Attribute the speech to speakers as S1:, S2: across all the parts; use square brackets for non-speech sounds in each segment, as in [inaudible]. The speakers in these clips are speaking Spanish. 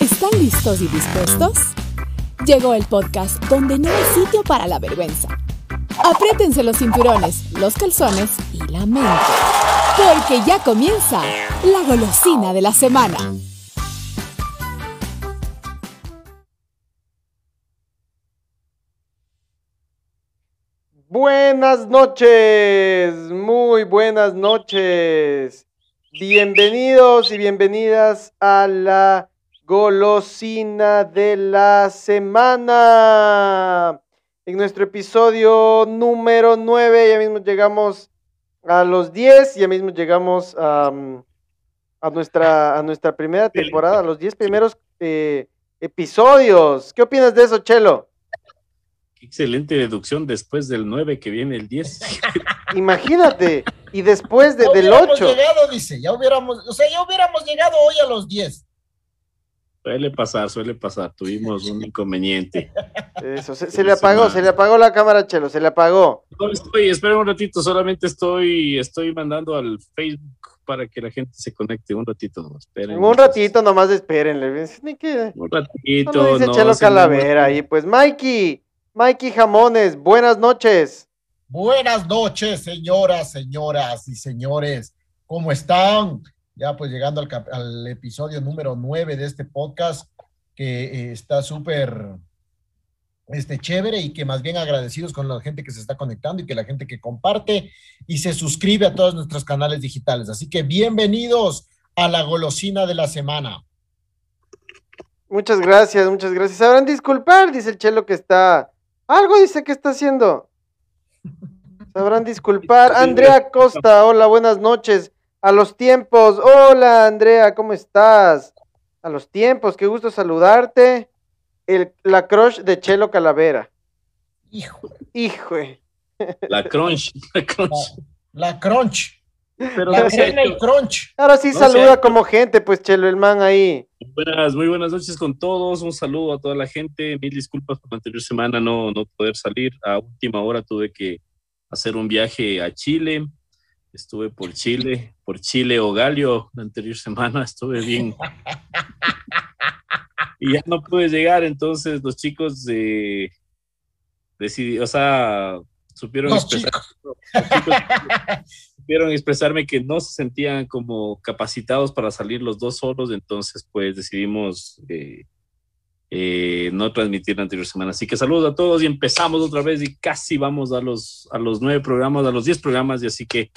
S1: ¿Están listos y dispuestos? Llegó el podcast donde no hay sitio para la vergüenza. Apriétense los cinturones, los calzones y la mente. Porque ya comienza la golosina de la semana.
S2: Buenas noches, muy buenas noches. Bienvenidos y bienvenidas a la golosina de la semana. En nuestro episodio número 9, ya mismo llegamos a los 10, ya mismo llegamos a, a nuestra, a nuestra primera temporada, a los 10 primeros eh, episodios. ¿Qué opinas de eso, Chelo?
S3: Excelente deducción después del 9 que viene el 10. [laughs]
S2: Imagínate, y después de,
S4: Ya
S2: del
S4: hubiéramos
S2: 8.
S4: llegado, dice, ya hubiéramos, o sea, ya hubiéramos llegado hoy a los 10.
S3: Suele pasar, suele pasar. Tuvimos un inconveniente.
S2: Eso, se, se le apagó, se le apagó la cámara, Chelo, se le apagó.
S3: No estoy, espera un ratito, solamente estoy, estoy mandando al Facebook para que la gente se conecte un ratito. no, Esperen.
S2: Un ratito nomás espérenle. Ni que...
S3: Un ratito.
S2: Solo dice
S3: no,
S2: Chelo Calavera ahí. Pues Mikey, Mikey Jamones, buenas noches.
S4: Buenas noches, señoras, señoras y señores. ¿Cómo están? Ya pues llegando al, al episodio número 9 de este podcast que eh, está súper este, chévere y que más bien agradecidos con la gente que se está conectando y que la gente que comparte y se suscribe a todos nuestros canales digitales. Así que bienvenidos a la golosina de la semana.
S2: Muchas gracias, muchas gracias. Sabrán disculpar, dice el Chelo que está. Algo dice que está haciendo. Sabrán disculpar. Andrea Costa, hola, buenas noches. A los tiempos. Hola, Andrea, ¿cómo estás? A los tiempos, qué gusto saludarte. El, la crush de Chelo Calavera.
S4: Hijo,
S2: Hijo. [laughs]
S3: La crunch, la crunch.
S4: la crunch,
S3: Pero
S4: la
S3: no se ha
S4: crema y
S3: hecho.
S4: crunch.
S2: Ahora sí
S3: No
S2: saluda
S3: sé.
S2: como gente, pues Chelo, el man ahí.
S3: Buenas, muy buenas noches con todos. Un saludo a toda la gente. Mil disculpas por la anterior semana no, no poder salir. A última hora tuve que hacer un viaje a Chile. Estuve por Chile, por Chile o Galio la anterior [laughs] semana. Estuve bien. y ya no pude llegar. Entonces los chicos decidí, o sea, supieron
S4: Los
S3: expresar-
S4: chicos. [laughs]
S3: los chicos supieron expresarme que no se sentían como capacitados para salir los dos solos, entonces pues decidimos eh, eh, no transmitir la anterior semana. Así que saludos a todos y empezamos otra vez y casi vamos a los, a los nueve programas, a los diez programas y así que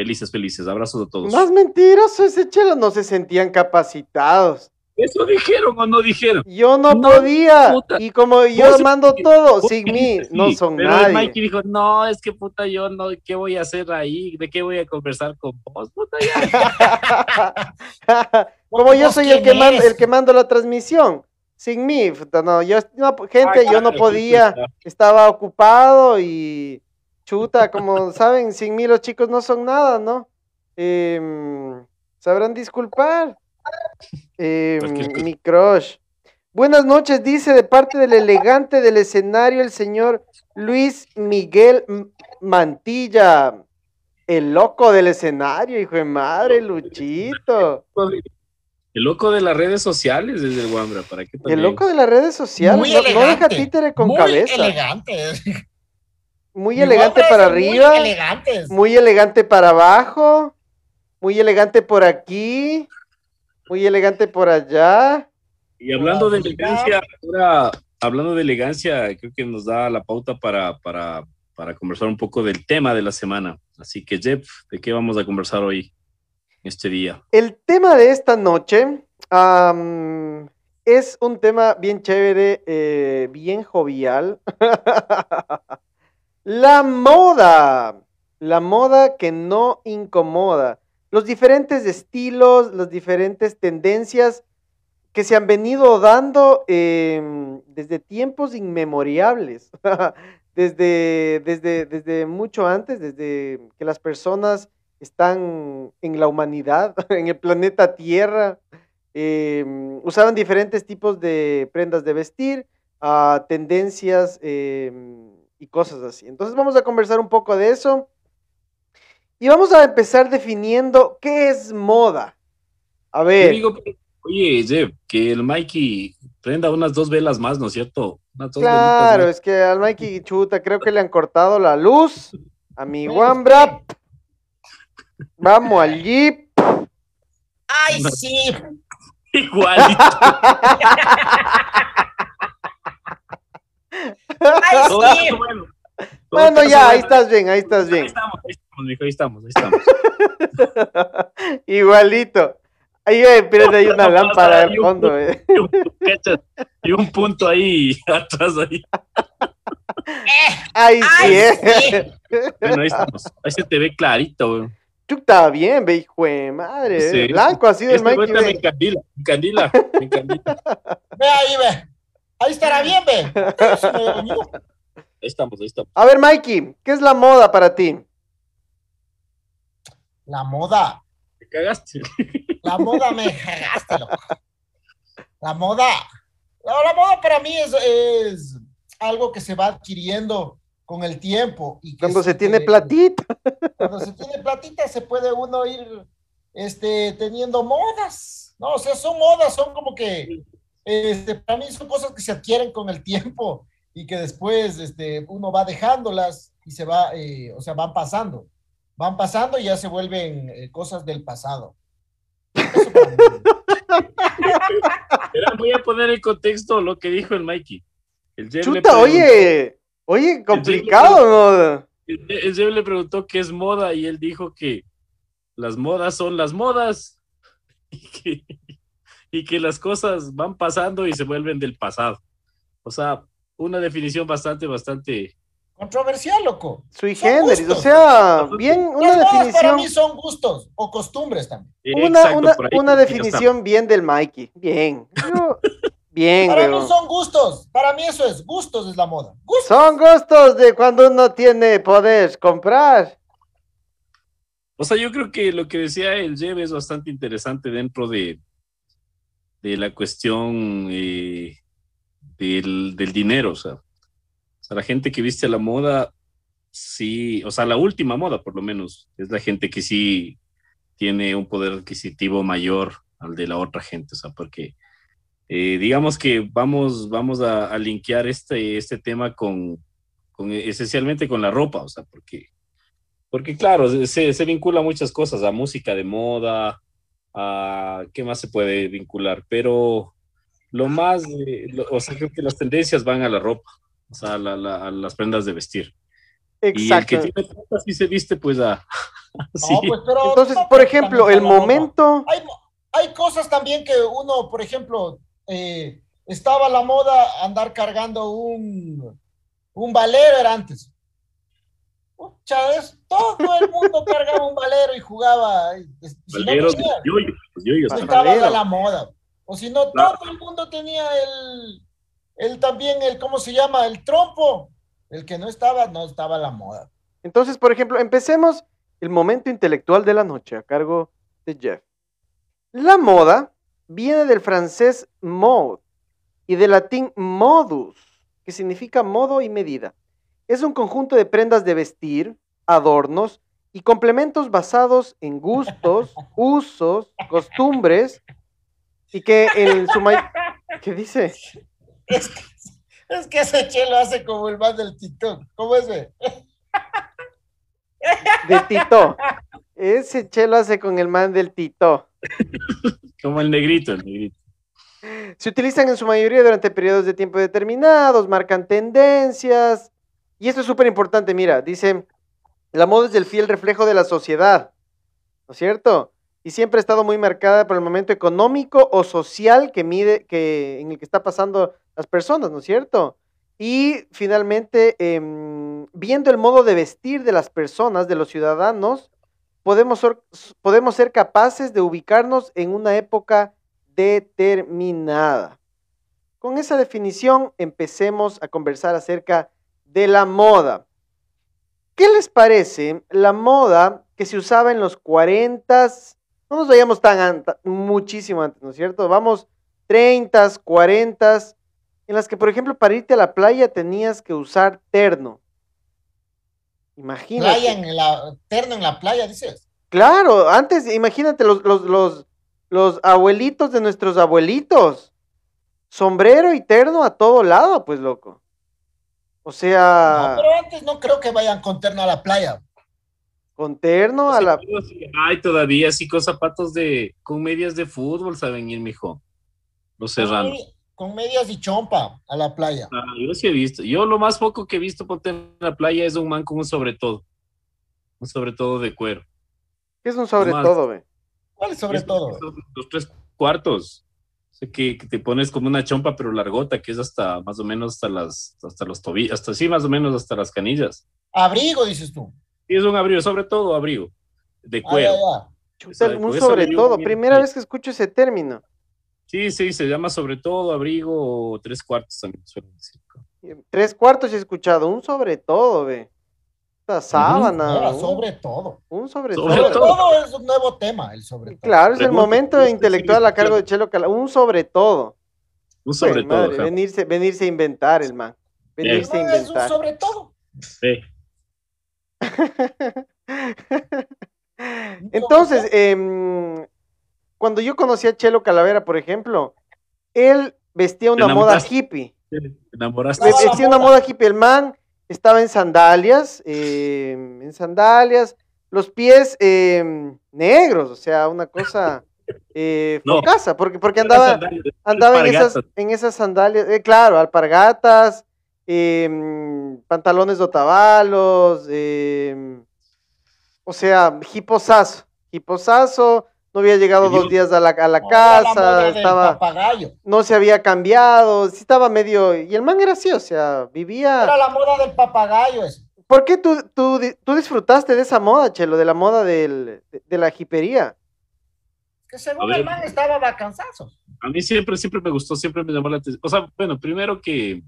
S3: felices, felices. Abrazos a todos.
S2: Más mentiroso ese Chelo, no se sentían capacitados.
S3: ¿Eso dijeron o no dijeron?
S2: Yo no,
S3: No,
S2: podía.
S3: puta.
S2: Y como yo mando todo, sin mí,
S3: sí,
S2: no son
S3: pero
S2: nadie.
S3: Mikey dijo, no, es que puta yo no, ¿qué voy a hacer ahí? ¿De qué voy a conversar con vos? Puta ya. [laughs]
S2: como yo
S4: ¿Vos
S2: soy el que, mando, el que mando la transmisión. Sin mí, puta, no, yo, no, gente, yo no podía, estaba ocupado y chuta, como saben, sin mí los chicos no son nada, ¿no? Em, sabrán disculpar.
S3: Cosa.
S2: mi crush. Buenas noches, dice de parte del elegante del escenario el señor Luis Miguel Mantilla. El loco del escenario, hijo de madre, Luchito.
S3: El loco de las redes sociales desde el Wambra, ¿para qué
S2: El
S3: también?
S2: loco de las redes sociales.
S4: Muy
S2: no, no deja títere con
S4: Muy
S2: cabeza.
S4: elegante.
S2: Muy elegante para arriba.
S4: Muy elegantes.
S2: Muy elegante para abajo. Muy elegante por aquí. Muy elegante por allá.
S3: Y hablando de elegancia, ahora, hablando de elegancia, creo que nos da la pauta para, para, para conversar un poco del tema de la semana. Así que, Jeff, ¿de qué vamos a conversar hoy, este día?
S2: El tema de esta noche es un tema bien chévere, eh, bien jovial. [laughs] La moda. La moda que no incomoda. Los diferentes estilos, las diferentes tendencias que se han venido dando em, desde tiempos inmemorables. [laughs] desde, desde, desde mucho antes, desde que las personas están en la humanidad, [laughs] en el planeta Tierra. Eh, usaban diferentes tipos de prendas de vestir, uh, tendencias eh, y cosas así. Entonces vamos a conversar un poco de eso. Y vamos a empezar definiendo qué es moda. A ver.
S3: Digo, oye, Jeff, que el Mikey prenda unas dos velas más, ¿no es cierto?
S2: claro, es que al Mikey Chuta creo que le han cortado la luz. A mi Wambra. Vamos al Jeep.
S4: ¡Ay, sí! [laughs]
S3: Igualito. [laughs]
S4: ¡Ay, sí!
S3: Bueno,
S2: bueno ya, ahí estás bien, ahí estás bien.
S3: Ahí estamos, ahí estamos, mijo, ahí estamos, ahí estamos. [laughs]
S2: Igualito. Ahí pero hay una lámpara de fondo. Eh. [laughs]
S3: Y un punto ahí [laughs] atrás ahí.
S2: Ahí sí, eh.
S3: Bueno, ahí estamos. Ahí se te ve clarito, güey.
S2: Tú estás bien, ve, hijo de madre. Sí. Blanco así del
S3: este Mikey. Me encandila, me encandila, me encandila.
S4: Ve ahí, ve. Ahí estará bien, ve.
S3: Ahí estamos, ahí estamos.
S2: A ver, Mikey, ¿qué es la moda para ti?
S4: La moda.
S3: Te cagaste.
S4: La moda me cagaste, loco. La moda. la moda para mí es, es, algo que se va adquiriendo con el tiempo. Y
S2: cuando se, tiene platita.
S4: Cuando se tiene platita se puede uno ir este, teniendo modas. No, o sea, son modas, son como que, este, para mí son cosas que se adquieren con el tiempo y que después este, uno va dejándolas y se va, eh, o sea, van pasando. Van pasando y ya se vuelven eh, cosas del pasado.
S3: voy a poner en contexto lo que dijo el Mikey.
S2: El Chuta, oye, oye, complicado,
S3: el El, Jeff le preguntó qué es moda y él dijo que las modas son las modas [laughs] y que, y que las cosas van pasando y se vuelven del pasado. O sea, una definición bastante, bastante
S4: Controversial, loco.
S2: Sui generis, o sea, bien, una definición.
S4: Para mí son gustos o costumbres también.
S2: Una, una, una definición bien del Mikey. Bien. [laughs] bien,
S4: Para mí son gustos. Para mí eso es. Gustos es la moda.
S2: Son gustos de cuando uno tiene poder comprar.
S3: O sea, yo creo que lo que decía el Jev es bastante interesante dentro de, de la cuestión eh, del, del dinero. O sea, la gente que viste la moda, sí, o sea, la última moda por lo menos, es la gente que sí tiene un poder adquisitivo mayor al de la otra gente, o sea, porque eh, digamos que vamos, vamos a, a, linkear este, este tema con, con, esencialmente con la ropa, o sea, porque, porque claro, se, se vincula muchas cosas, a música de moda, a qué más se puede vincular, pero lo más, o sea, creo que las tendencias van a la ropa o sea, la, las prendas de vestir. Exacto. Y el que tiene plata sí se viste, pues a. [laughs]
S2: sí. pues, pero Entonces, por ejemplo, el momento.
S4: Hay, hay, cosas también que uno, por ejemplo, eh, estaba la moda andar cargando un, un valero, era antes. Chávez, todo el mundo cargaba un valero y jugaba.
S3: valero no tenía, yo,
S4: estaba a la moda. O si no, todo el mundo tenía el, él también, el, ¿cómo se llama? El trompo. El que no estaba, no estaba la moda.
S2: Entonces, por ejemplo, empecemos el momento intelectual de la noche a cargo de Jeff. La moda viene del francés mode y del latín modus, que significa modo y medida. Es un conjunto de prendas de vestir, adornos y complementos basados en gustos, [laughs] usos, costumbres y que en su mayor... ¿Qué dice?
S4: Es que, ese chelo hace como el más del Tito. ¿Cómo es? De
S2: Tito. Ese chelo hace con el man del Tito.
S3: Como el negrito, el negrito.
S2: Se utilizan en su mayoría durante periodos de tiempo determinados, marcan tendencias. Y esto es súper importante, mira, dice, la moda es el fiel reflejo de la sociedad, ¿no es cierto? Y siempre ha estado muy marcada por el momento económico o social que mide, que, en el que está pasando las personas, ¿no es cierto? Y finalmente, em, viendo el modo de vestir de las personas, de los ciudadanos, podemos ser, podemos ser capaces de ubicarnos en una época determinada. Con esa definición empecemos a conversar acerca de la moda. ¿Qué les parece la moda que se usaba en los 40, no nos veíamos tan muchísimo antes, ¿no es cierto? Vamos 30, 40, en las que, por ejemplo, para irte a la playa tenías que usar terno. Imagínate.
S4: Playa en la, terno en la playa, dices.
S2: Claro, antes, imagínate los, los, los, los abuelitos de nuestros abuelitos. Sombrero y terno a todo lado, pues, loco. O sea.
S4: No, pero antes no creo que vayan con terno a la playa.
S2: Con terno a la.
S3: Ay, todavía sí con zapatos de. con medias de fútbol, saben ir, mijo. Los serranos.
S4: Con medias y chompa a la playa.
S3: Ah, yo sí he visto. Yo lo más poco que he visto ponte en la playa es un man con un sobre todo. Un sobre todo de cuero.
S2: ¿Qué es un sobre todo, ve?
S4: ¿Cuál es sobre todo?
S3: Los tres cuartos que, te pones como una chompa pero largota, que es hasta más o menos hasta las, hasta los tobillos, hasta sí, más o menos hasta las canillas.
S4: Abrigo, dices tú.
S3: Sí, es un abrigo, sobre todo abrigo, de ah, cuero.
S2: un sobre todo, primera vez que escucho ese término.
S3: Sí, sí, se llama sobre todo abrigo o tres cuartos también suelen decir.
S2: Tres cuartos he escuchado, un sobre todo, ve sábana.
S4: sobre todo.
S2: Un sobre,
S4: todo. todo. es un nuevo tema, el sobre todo.
S2: Claro, es el momento intelectual a cargo de Chelo Cala. Un sobre todo.
S3: Un sobre todo.
S2: venirse, venirse a inventar el man. Venirse a inventar.
S4: Es un sobre todo.
S3: Sí. [laughs]
S2: Entonces, em, cuando yo conocí a Chelo Calavera, por ejemplo, él vestía una moda hippie.
S3: Enamoraste.
S2: Vestía una moda hippie. El man estaba en sandalias, em, en sandalias, los pies em, negros, o sea, una cosa [laughs] eh, casa, porque, porque andaba, andaba en, esas, en esas sandalias, eh, claro, alpargatas, em, pantalones de otavalos, o sea, hiposazo, hiposazo, no había llegado dos días a la, a la casa, estaba, no se había cambiado, sí estaba medio, y el man era así, o sea, vivía...
S4: Era la moda del papagayo eso.
S2: ¿Por qué tú, tú, tú disfrutaste de esa moda, Chelo, de la moda del, de, la jipería?
S4: Que según el man estaba vacanzazo.
S3: A mí siempre, siempre me gustó, siempre me llamó la atención. O sea, bueno, primero que,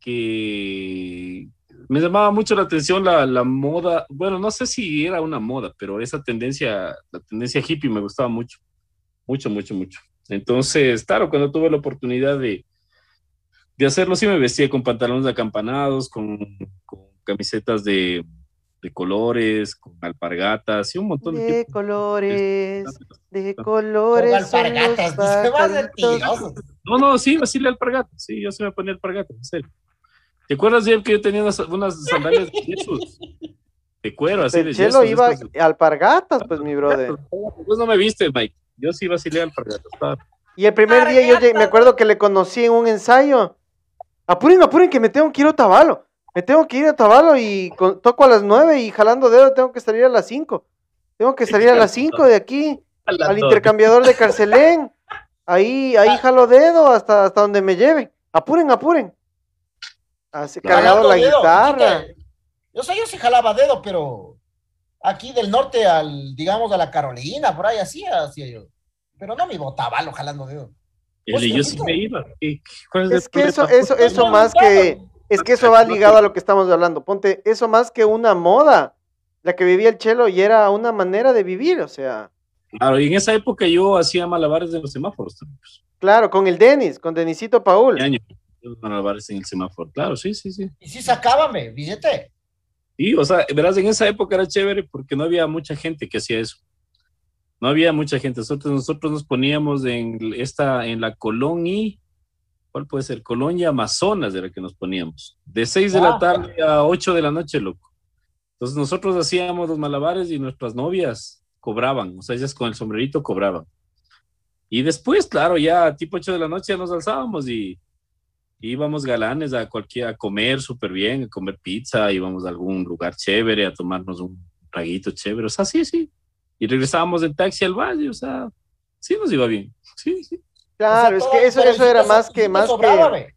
S3: que me llamaba mucho la atención la, la, moda, bueno, no sé si era una moda, pero esa tendencia, la tendencia hippie me gustaba mucho, mucho, mucho, mucho. Entonces, claro, cuando tuve la oportunidad de, de hacerlo, sí me vestía con pantalones acampanados, con, con camisetas de, de, colores, con alpargatas y un montón
S2: de, de colores, de colores.
S4: Con alpargatas,
S3: no, no, sí, así le alpargatas, sí, yo se me ponía alpargatas, en serio. ¿Te acuerdas de que yo tenía unas, [laughs] sandalias de De cuero, así
S2: de Chelo iba alpargatas, pues, mi brother.
S3: Pues no me viste, Mike. Yo sí vacilé alpargatas.
S2: Y el primer día yo me acuerdo que le conocí en un ensayo. Apuren, apuren, que me tengo que ir a Tabalo. Me tengo que ir a Tabalo y toco a las nueve y jalando dedo tengo que salir a las cinco. Tengo que salir a las cinco de aquí al intercambiador de Carcelén. Ahí, ahí jalo dedo hasta, hasta donde me lleve. Apuren, apuren. Así cargado la guitarra.
S4: Yo sé, yo sí jalaba dedo, pero aquí del norte al, digamos, a la Carolina, por ahí así hacía yo. Pero no me botaba lo jalando dedo.
S3: yo sí me iba.
S2: Es que eso, eso, eso más que, es que eso va ligado a lo que estamos hablando. Ponte, eso más que una moda, la que vivía el chelo y era una manera de vivir, o sea.
S3: Claro, y en esa época yo hacía malabares de los semáforos también. Pues.
S2: Claro, con el Denis, con Denisito Paul
S3: malabares en el semáforo. Claro, sí, sí, sí.
S4: Y sí, sacábame, billete.
S3: Sí, o sea, verás, en esa época era chévere porque no había mucha gente que hacía eso. No había mucha gente. Nosotros, nosotros nos poníamos en esta, en la colonia, ¿cuál puede ser? Colonia Amazonas de la que nos poníamos. De 6 de la ah. tarde a 8 de la noche, loco. Entonces nosotros hacíamos los malabares y nuestras novias cobraban, o sea, ellas con el sombrerito cobraban. Y después, claro, ya tipo 8 de la noche ya nos alzábamos y íbamos galanes a cualquier, a comer súper bien, a comer pizza, íbamos a algún lugar chévere, a tomarnos un traguito chévere, o sea, sí, sí. Y regresábamos en taxi al valle, o sea, sí nos iba bien, sí, sí.
S2: Claro, es que eso, eso era más que, más que...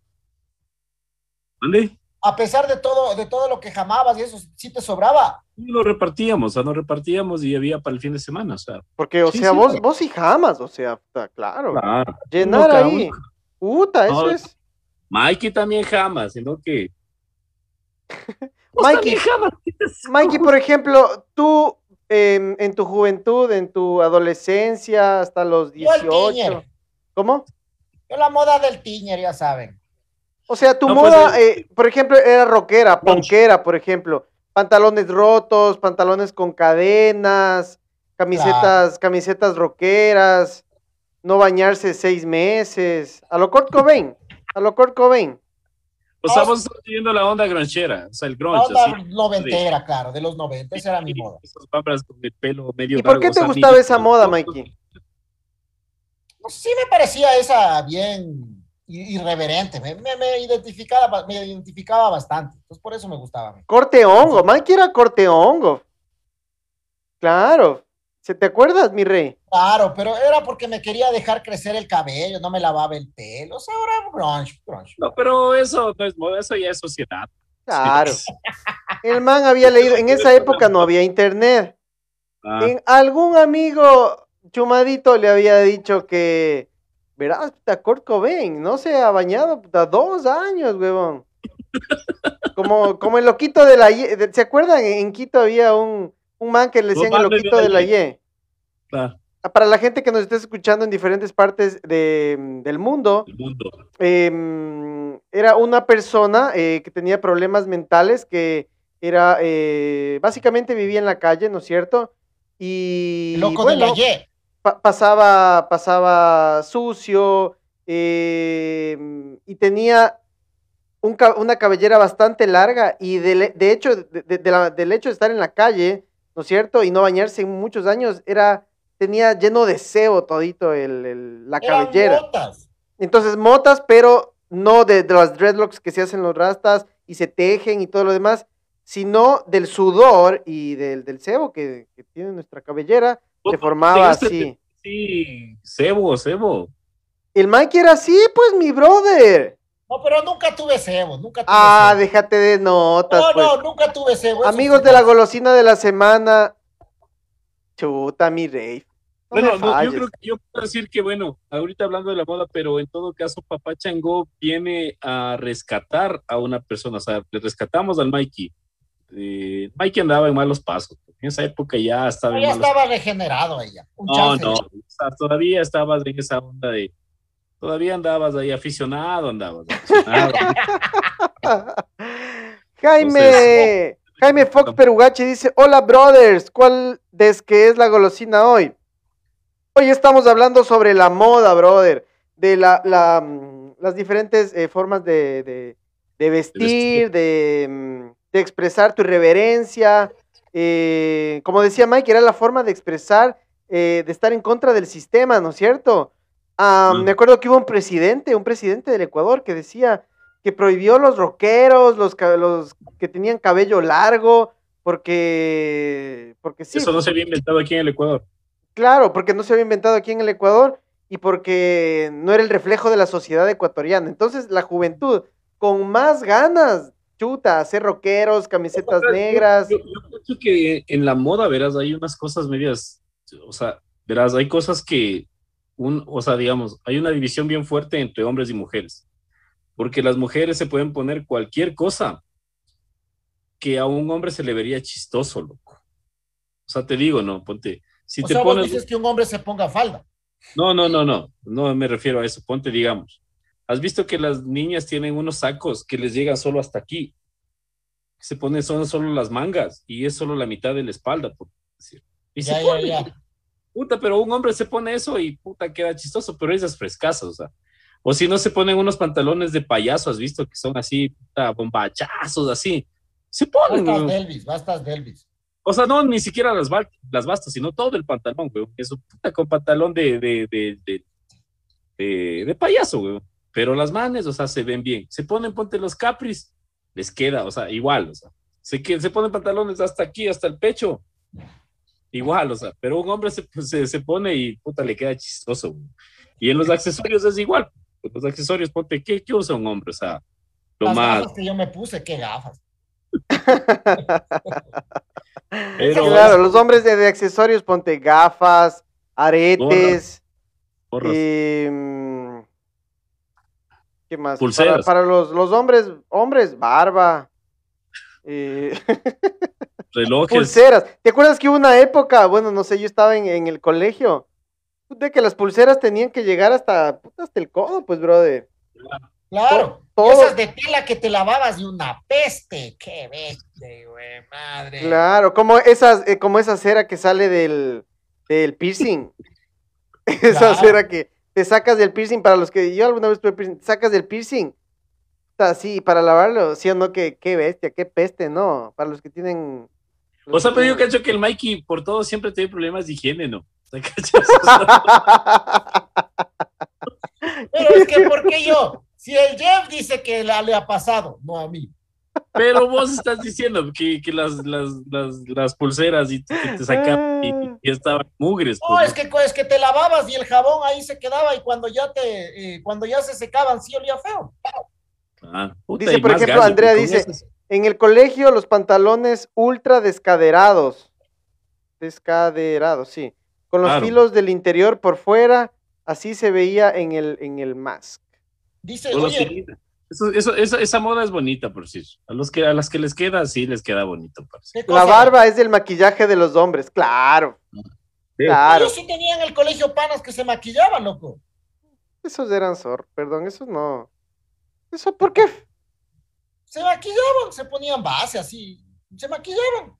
S3: ¿Dónde?
S4: A pesar de todo, de todo lo que jamabas y eso, sí te sobraba.
S3: Y lo repartíamos, o sea, nos repartíamos y había para el fin de semana, o sea.
S2: Porque, o sea, vos, vos y jamas, o sea, claro. claro. Llenar ahí. Puta, eso es.
S3: Mikey también jamás, sino que.
S2: Mikey, jamás. Mikey, por ejemplo, tú em, en tu juventud, en tu adolescencia, hasta los
S4: Yo el
S2: 18.
S4: tiñer.
S2: ¿Cómo?
S4: Yo la moda del tiñer, ya saben.
S2: O sea, tu
S3: No, pues,
S2: moda, eh, por ejemplo, era rockera, punkera, por ejemplo. Pantalones rotos, pantalones con cadenas, camisetas, camisetas rockeras, no bañarse seis meses. A lo Kurt Cobain, a lo Kurt Cobain.
S3: O sea, vos estás viendo la onda granchera, o sea, el
S4: La
S3: grunge,
S4: onda
S3: así.
S4: noventera, claro, de los noventa, esa era mi moda.
S3: Esos bambas con el pelo medio
S2: ¿Y por qué
S3: largo,
S2: te
S3: o sea,
S2: gustaba esa moda, Mikey?
S4: Sé, sí me parecía esa bien irreverente, me, me- me identificaba, ba- me identificaba bastante, entonces por eso me gustaba.
S2: Corte hongo, Mikey era corte hongo. Claro. ¿Se te acuerdas, mi rey?
S4: Claro, pero era porque me quería dejar crecer el cabello, no me lavaba el pelo, o sea, ahora grunge, grunge.
S3: No, pero eso no es eso ya es sociedad.
S2: Claro. [laughs] El man había leído, en esa época no había internet.
S3: Ah,
S2: En algún amigo chumadito le había dicho que, verás, puta, Kurt Cobain, no se ha bañado, puta, dos años, huevón. [laughs] Como, como el loquito de la ¿se acuerdan? En Quito había un, un man que le decían el loquito
S3: la
S2: de la
S3: Ye.
S2: Ye.
S3: claro,
S2: Ah, Para la gente que nos esté escuchando en diferentes partes de- del mundo, em, era una persona eh, que tenía problemas mentales, que era, eh, básicamente vivía en la calle, ¿no es cierto? Y
S4: loco
S2: bueno,
S4: de la Y.
S2: pa- pasaba, pasaba sucio em, y tenía un ca- una cabellera bastante larga y de hecho, de- de- de la- del hecho de estar en la calle, ¿no es cierto? Y no bañarse en muchos años, era, tenía lleno de sebo todito el, el- la
S4: Eran
S2: cabellera.
S4: motas.
S2: Entonces, motas, pero no de, de las dreadlocks que se hacen los rastas y se tejen y todo lo demás, sino del sudor y del, del sebo que, que tiene nuestra cabellera, se formaba
S3: Llegaste-
S2: así.
S3: Sí, cebo, cebo.
S2: El Mike era así, pues, mi brother.
S4: No, pero nunca tuve cebo, nunca tuve
S2: Ah,
S4: cebo.
S2: déjate de notas,
S4: No,
S2: pues.
S4: no, nunca tuve cebo.
S2: Amigos de la golosina de la semana. Chuta, mi rey. No
S3: bueno, no, yo creo que yo puedo decir que, bueno, ahorita hablando de la moda, pero en todo caso, Papá Chango viene a rescatar a una persona. O sea, le rescatamos al Mikey. Eh, Mikey andaba en malos pasos. En esa época ya estaba
S4: ya estaba regenerado ella. Un
S3: No,
S4: chance.
S3: no, o sea, todavía estabas en esa onda de. Todavía andabas ahí aficionado, andabas. aficionado. [laughs]
S2: Jaime, Jaime Fox Perugachi dice, hola brothers, ¿cuál es que es la golosina hoy? Hoy estamos hablando sobre la moda, brother, de la, la, mm, las diferentes eh, formas de, de- de vestir, de, mm, de expresar tu reverencia. eh, como decía Mike, era la forma de expresar, eh, de estar en contra del sistema, ¿no es cierto?
S3: Mm.
S2: Me acuerdo que hubo un presidente, un presidente del Ecuador que decía que prohibió los rockeros, los, que tenían cabello largo, porque, porque sí,
S3: Eso no se había inventado aquí en el Ecuador.
S2: claro, porque no se había inventado aquí en el Ecuador y porque no era el reflejo de la sociedad ecuatoriana. Entonces la juventud, con más ganas, chuta, hacer rockeros, camisetas
S3: Yo-
S2: negras.
S3: Yo, yo pienso que en la moda, verás, hay unas cosas medias, o sea, verás, hay cosas que, un, o sea, digamos, hay una división bien fuerte entre hombres y mujeres, porque las mujeres se pueden poner cualquier cosa que a un hombre se le vería chistoso, loco. O sea, te digo, no, ponte, si
S4: o
S3: te
S4: sea, vos
S3: pones...
S4: dices que un hombre se ponga falda.
S3: No, no, no, no, no me refiero a eso. Ponte, digamos, ¿has visto que las niñas tienen unos sacos que les llegan solo hasta aquí? Se ponen son solo las mangas y es solo la mitad de la espalda, por decir. Y
S4: Ya,
S3: se
S4: ya, ya.
S3: Puta, pero un hombre se pone eso y puta queda chistoso, pero esas frescasas, o sea. O si no se ponen unos pantalones de payaso, has visto que son así, puta, bombachazos, así. Se ponen,
S4: Bastas
S3: weón.
S4: de Elvis, bastas de Elvis.
S3: O sea, no, ni siquiera las, las bastas, sino todo el pantalón, güey. Eso, puta, con pantalón de, de, de, de, de- de payaso, güey. Pero las manes, o sea, se ven bien. Se ponen, ponte los capris, les queda, o sea, igual, o sea. Se, se ponen pantalones hasta aquí, hasta el pecho. Igual, o sea, pero un hombre se, se, se pone y puta le queda chistoso, güey. Y en los accesorios es igual. Los accesorios, ponte, ¿qué, qué usa un hombre? O sea, lo
S4: Las
S3: más.
S4: gafas que yo me puse, qué gafas. [laughs]
S3: Pero,
S2: claro, los hombres de, de accesorios, ponte gafas, aretes. em, ¿Qué más? Para,
S3: Pulseras.
S2: para los, los hombres, hombres, barba. eh, [laughs]
S3: relojes.
S2: Pulseras. ¿Te acuerdas que hubo una época, bueno, no sé, yo estaba en, en el colegio, de que las pulseras tenían que llegar hasta, puta, hasta el codo, pues, brother.
S4: Claro.
S2: Todo-
S4: Esas de tela que te lavabas de una peste. Qué bestia, güey, madre.
S2: Claro, como esas, eh, como esa cera que sale del, del piercing. [laughs] esa
S4: Claro.
S2: cera que te sacas del piercing, para los que yo alguna vez tuve piercing, te sacas del piercing. Así, para lavarlo, sí o no, que qué bestia, qué peste, ¿no? Para los que tienen.
S3: O sea,
S2: los
S3: pero yo
S2: que
S3: cacho que el Mikey por todo siempre tiene problemas de higiene, ¿no? O sea, ¿cachas? [laughs]
S4: Pero es que, ¿por qué yo? Si el Jeff dice que la, le ha pasado, no a mí.
S3: Pero vos estás diciendo que, que las, las, las, las pulseras y que te sacaban y, y estaban mugres.
S4: No,
S3: pues,
S4: es que, es que te lavabas y el jabón ahí se quedaba y cuando ya te, eh, cuando ya se secaban, sí olía feo.
S3: Ah, puta,
S2: Dice, por ejemplo, Andrea dice-
S3: esas-
S2: En el colegio, los pantalones ultra descaderados. Descaderados, sí. Con los
S3: Claro.
S2: filos del interior por fuera, así se veía en el, en el mask.
S4: Dice, oye,
S3: filitos. Eso, eso, esa, esa moda es bonita, por si a los que a las que les queda, sí les queda bonito, parece.
S4: ¿qué
S2: La barba es del maquillaje de los hombres, claro,
S3: Sí.
S2: claro.
S4: Yo sí tenía en el colegio panas que se maquillaban, loco.
S2: Esos eran zor, perdón, esos no. ¿Eso por qué?
S4: Se maquillaban, se ponían base así, se maquillaban.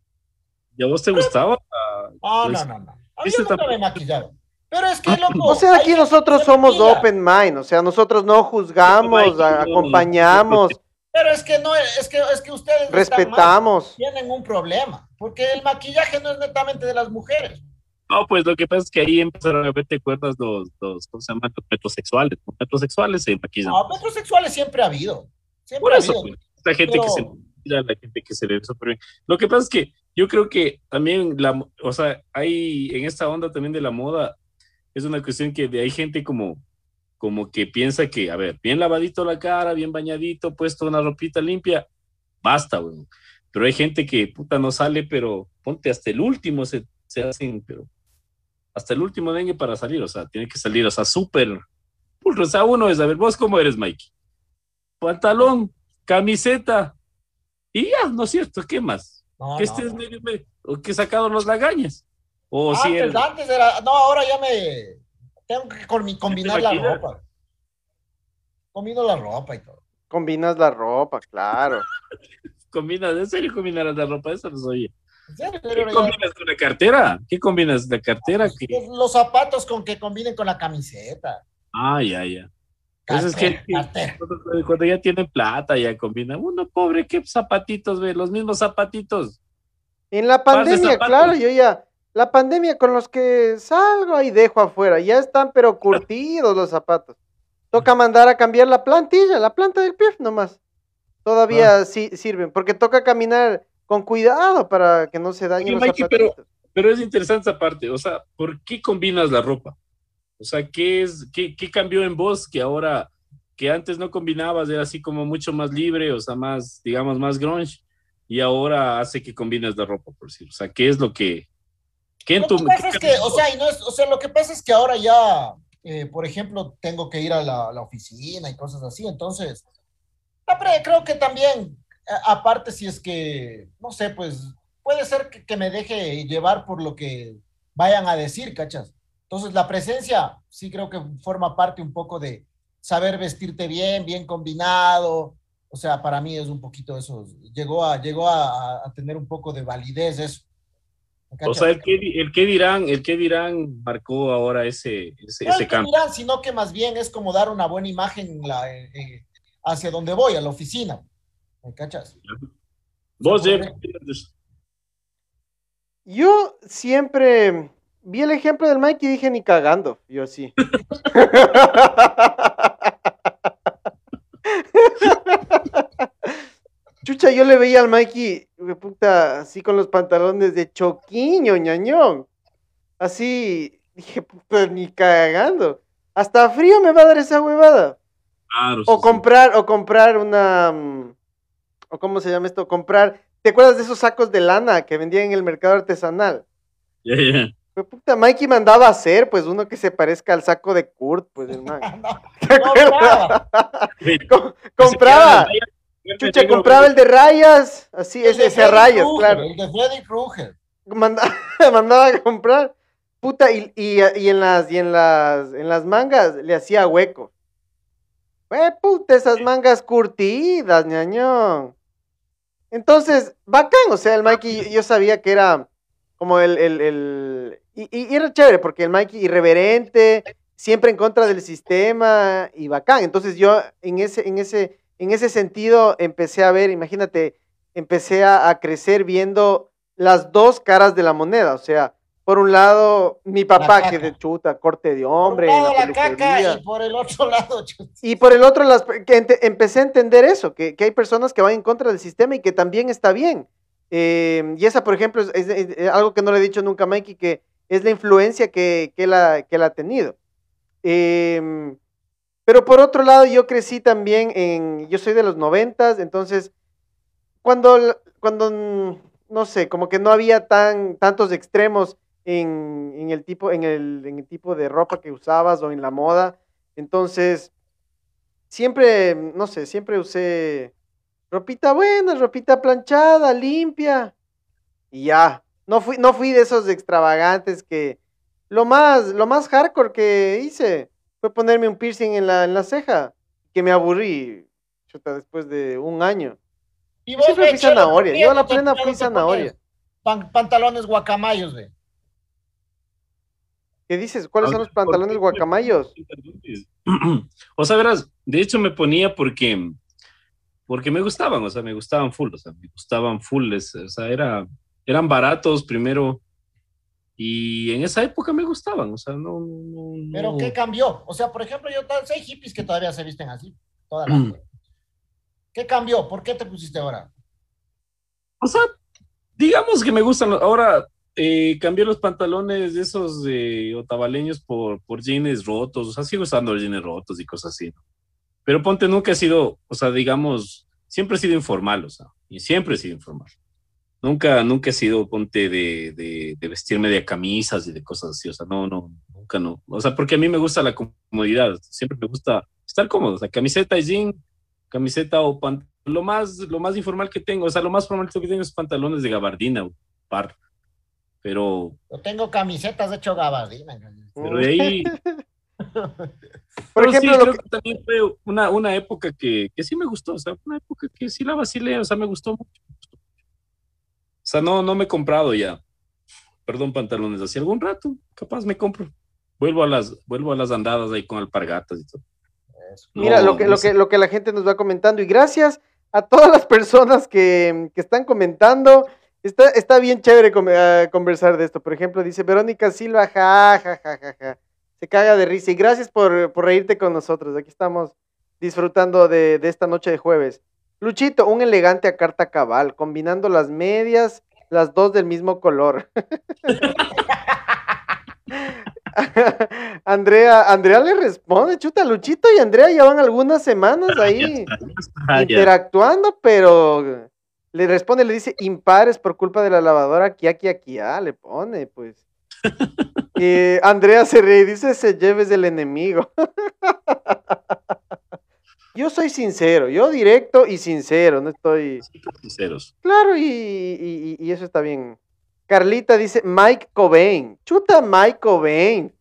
S3: ¿Y a vos te gustaba?
S4: Ah,
S3: Pues,
S4: no, no, no. A mí
S3: ese
S4: nunca me maquillaron. Pero es que, loco.
S2: O sea, aquí nosotros somos
S4: maquilla.
S2: open mind, o sea, nosotros no juzgamos,
S3: No, no, no,
S2: acompañamos,
S4: Pero es que no, es que, es que ustedes están mal,
S2: respetamos.
S4: tienen un problema, porque el maquillaje no es netamente de las mujeres.
S3: No, pues lo que pasa es que ahí empezaron a ver, ¿te acuerdas los, los ¿cómo se llaman? Los metrosexuales? Los metrosexuales se maquillan.
S4: No, metrosexuales siempre ha habido. Siempre
S3: Por
S4: ha
S3: eso,
S4: habido.
S3: pues, la gente que se la gente que se ve súper bien. Lo que pasa es que yo creo que también, la, o sea, hay en esta onda también de la moda, es una cuestión que de- hay gente como, como que piensa que, a ver, bien lavadito la cara, bien bañadito, puesto una ropita limpia, basta, güey. Pero hay gente que, puta, no sale, pero ponte hasta el último, se, se hacen, pero hasta el último dengue para salir, o sea, tiene que salir, o sea, súper. O sea, uno es, a ver, vos cómo eres, Mikey. Pantalón, camiseta, y ya, ¿no es cierto? ¿Qué más?
S4: No,
S3: que
S4: no,
S3: estés
S4: no.
S3: medio, medio- o que sacado los lagañas. O si
S4: Antes,
S3: eres,
S4: antes era, no, ahora ya me tengo que combi- combinar la ropa. Combino la ropa y todo.
S2: Combinas la ropa, claro. [laughs]
S3: combinas, ¿en serio combinarás la ropa? Eso no soy. ¿Qué combinas con la cartera? ¿Qué combinas la cartera? ¿Qué?
S4: los, los zapatos con que combinen con la camiseta.
S3: Ah, ya, ya. Pues es que-. Cuando, cuando ya tienen plata, ya combinan. Uno, pobre, qué zapatitos, ve, los mismos zapatitos.
S2: En la pandemia, claro, yo ya, la pandemia con los que salgo y dejo afuera, ya están pero curtidos los zapatos. Toca mandar a cambiar la plantilla, la planta del pie nomás. Todavía
S3: Ah.
S2: sí sirven, porque toca caminar con cuidado para que no se dañen
S3: Oye,
S2: los
S3: Mikey. Pero es interesante esa parte, o sea, ¿por qué combinas la ropa? O sea, ¿qué es, qué, qué cambió en vos que ahora, que antes no combinabas, era así como mucho más libre, o sea, más, digamos, más grunge, y ahora hace que combines la ropa, por decir, o sea, ¿qué es lo que, qué en
S4: Lo
S3: tu...
S4: que pasa
S3: qué
S4: es que, o sea, y no es, o sea, lo que pasa es que ahora ya, eh, por ejemplo, tengo que ir a la, la oficina y cosas así, entonces, pre- creo que también, a- aparte si es que, no sé, pues puede ser que, que me deje llevar por lo que vayan a decir, ¿cachas? Entonces, la presencia sí creo que forma parte un poco de saber vestirte bien, bien combinado, o sea, para mí es un poquito eso, llegó a, llegó a, a tener un poco de validez eso. ¿me
S3: O sea, el que, el que dirán, el que dirán marcó ahora ese, ese,
S4: No
S3: ese
S4: el que
S3: cambio.
S4: dirán, sino que más bien es como dar una buena imagen en la- eh, eh, hacia donde voy, a la oficina. ¿Me cachas?
S3: Vos,
S2: Yo siempre vi el ejemplo del Mike y dije ni cagando, yo sí. [laughs] Chucha, yo le veía al Mikey, de puta, así con los pantalones de choquiño, ñañón. Así, dije, puta, ni cagando. Hasta frío me va a dar esa huevada.
S3: claro,
S2: O
S3: sí, sí.
S2: comprar, o comprar una, mm, o cómo se llama esto, comprar, ¿te acuerdas de esos sacos de lana que vendían en el mercado artesanal?
S3: Ya, ya.
S2: Pues puta, Mikey mandaba a hacer, pues, uno que se parezca al saco de Kurt, pues, [laughs] hermano.
S4: No,
S2: ¿Te acuerdas? compraba, [laughs]
S3: quedan-
S2: Chucha, compraba el de rayas, así, ese, ese rayas, claro.
S4: El de Freddy Krueger.
S2: Mandaba, [laughs] mandaba a comprar, puta, y, y, y, en las, y en las, en las mangas le hacía hueco. Fue puta, esas mangas curtidas, ñañón. Entonces, bacán, o sea, el Mikey, yo sabía que era como el, el, el y, y, era chévere, porque el Mikey irreverente, siempre en contra del sistema y bacán. Entonces yo en ese, en ese, en ese sentido empecé a ver, imagínate, empecé a, a crecer viendo las dos caras de la moneda, o sea, por un lado, mi papá, que de chuta, corte de hombre.
S4: Por un lado la, la caca y por el otro lado [laughs] chuta.
S2: Y por el otro, las, que empecé a entender eso, que, que, hay personas que van en contra del sistema y que también está bien. Eh, y esa, por ejemplo, es, es, es, algo que no le he dicho nunca a Mikey, que es la influencia que, que, la, que él ha tenido. Eh, pero por otro lado, yo crecí también en, yo soy de los noventas, entonces, cuando, cuando, no sé, como que no había tan, tantos extremos en, en, el tipo, en, el, en el tipo de ropa que usabas o en la moda. Entonces, siempre, no sé, siempre usé ropita buena, ropita planchada, limpia. Y ya. No fui, no fui de esos extravagantes que. Lo más, lo más hardcore que hice fue ponerme un piercing en la, en la ceja. Que me aburrí. Chuta, después de un año.
S4: Y vos
S2: Siempre fui zanahoria. Yo a la plena fui zanahoria.
S4: Pan, pantalones guacamayos, ve.
S2: ¿Qué dices? ¿Cuáles son los pantalones guacamayos? [clears throat]
S3: O sea, verás, de hecho me ponía porque, porque me gustaban, o sea, me gustaban full, o sea, me gustaban full, o sea, era, eran baratos primero y en esa época me gustaban, o sea, no... no, no.
S4: Pero ¿qué cambió? O sea, por ejemplo, yo sé hippies que todavía se visten así, toda la... Mm. ¿Qué cambió? ¿Por qué te pusiste ahora?
S3: O sea, digamos que me gustan, ahora eh, cambié los pantalones de esos eh, otavaleños por, por jeans rotos, o sea, sigo usando jeans rotos y cosas así, ¿no? Pero ponte, nunca he sido, o sea, digamos, siempre he sido informal, o sea, y siempre he sido informal. Nunca, nunca he sido, ponte, de, de, de vestirme de camisas y de cosas así, o sea, no, no, nunca no. O sea, porque a mí me gusta la comodidad, siempre me gusta estar cómodo, o sea, camiseta y jean, camiseta o pantalón, lo más, lo más informal que tengo, o sea, lo más formal que tengo es pantalones de gabardina, o par pero...
S4: Yo tengo camisetas de hecho gabardina.
S3: Pero de ahí... [laughs] [laughs] Por ejemplo, sí, creo que... que... también fue una, una época que, que, sí me gustó, o sea, una época que sí la vacilé, o sea, me gustó mucho. O sea, no, no me he comprado ya, perdón, pantalones, hace algún rato, capaz me compro. Vuelvo a las, vuelvo a las andadas ahí con alpargatas y todo.
S2: Mira, no, lo, que, no lo, que, lo que la gente nos va comentando, y gracias a todas las personas que, que están comentando. Está, está bien chévere uh, conversar de esto. Por ejemplo, dice Verónica Silva, ja, ja, ja, ja, ja. Se caga de risa. Y gracias por, por reírte con nosotros. Aquí estamos disfrutando de, de, esta noche de jueves. Luchito, un elegante a carta cabal, combinando las medias, las dos del mismo color. [laughs] Andrea, Andrea le responde, chuta, Luchito y Andrea llevan algunas semanas ahí interactuando, pero le responde, le dice impares por culpa de la lavadora, aquí, aquí, aquí, ah, le pone, pues. Y Andrea se ríe y dice, se lleves del enemigo. [laughs] yo soy sincero, yo directo y sincero, no estoy...
S3: Sinceros.
S2: Claro, y, y, y, eso está bien. Carlita dice, Mike Cobain. Chuta, Mike Cobain.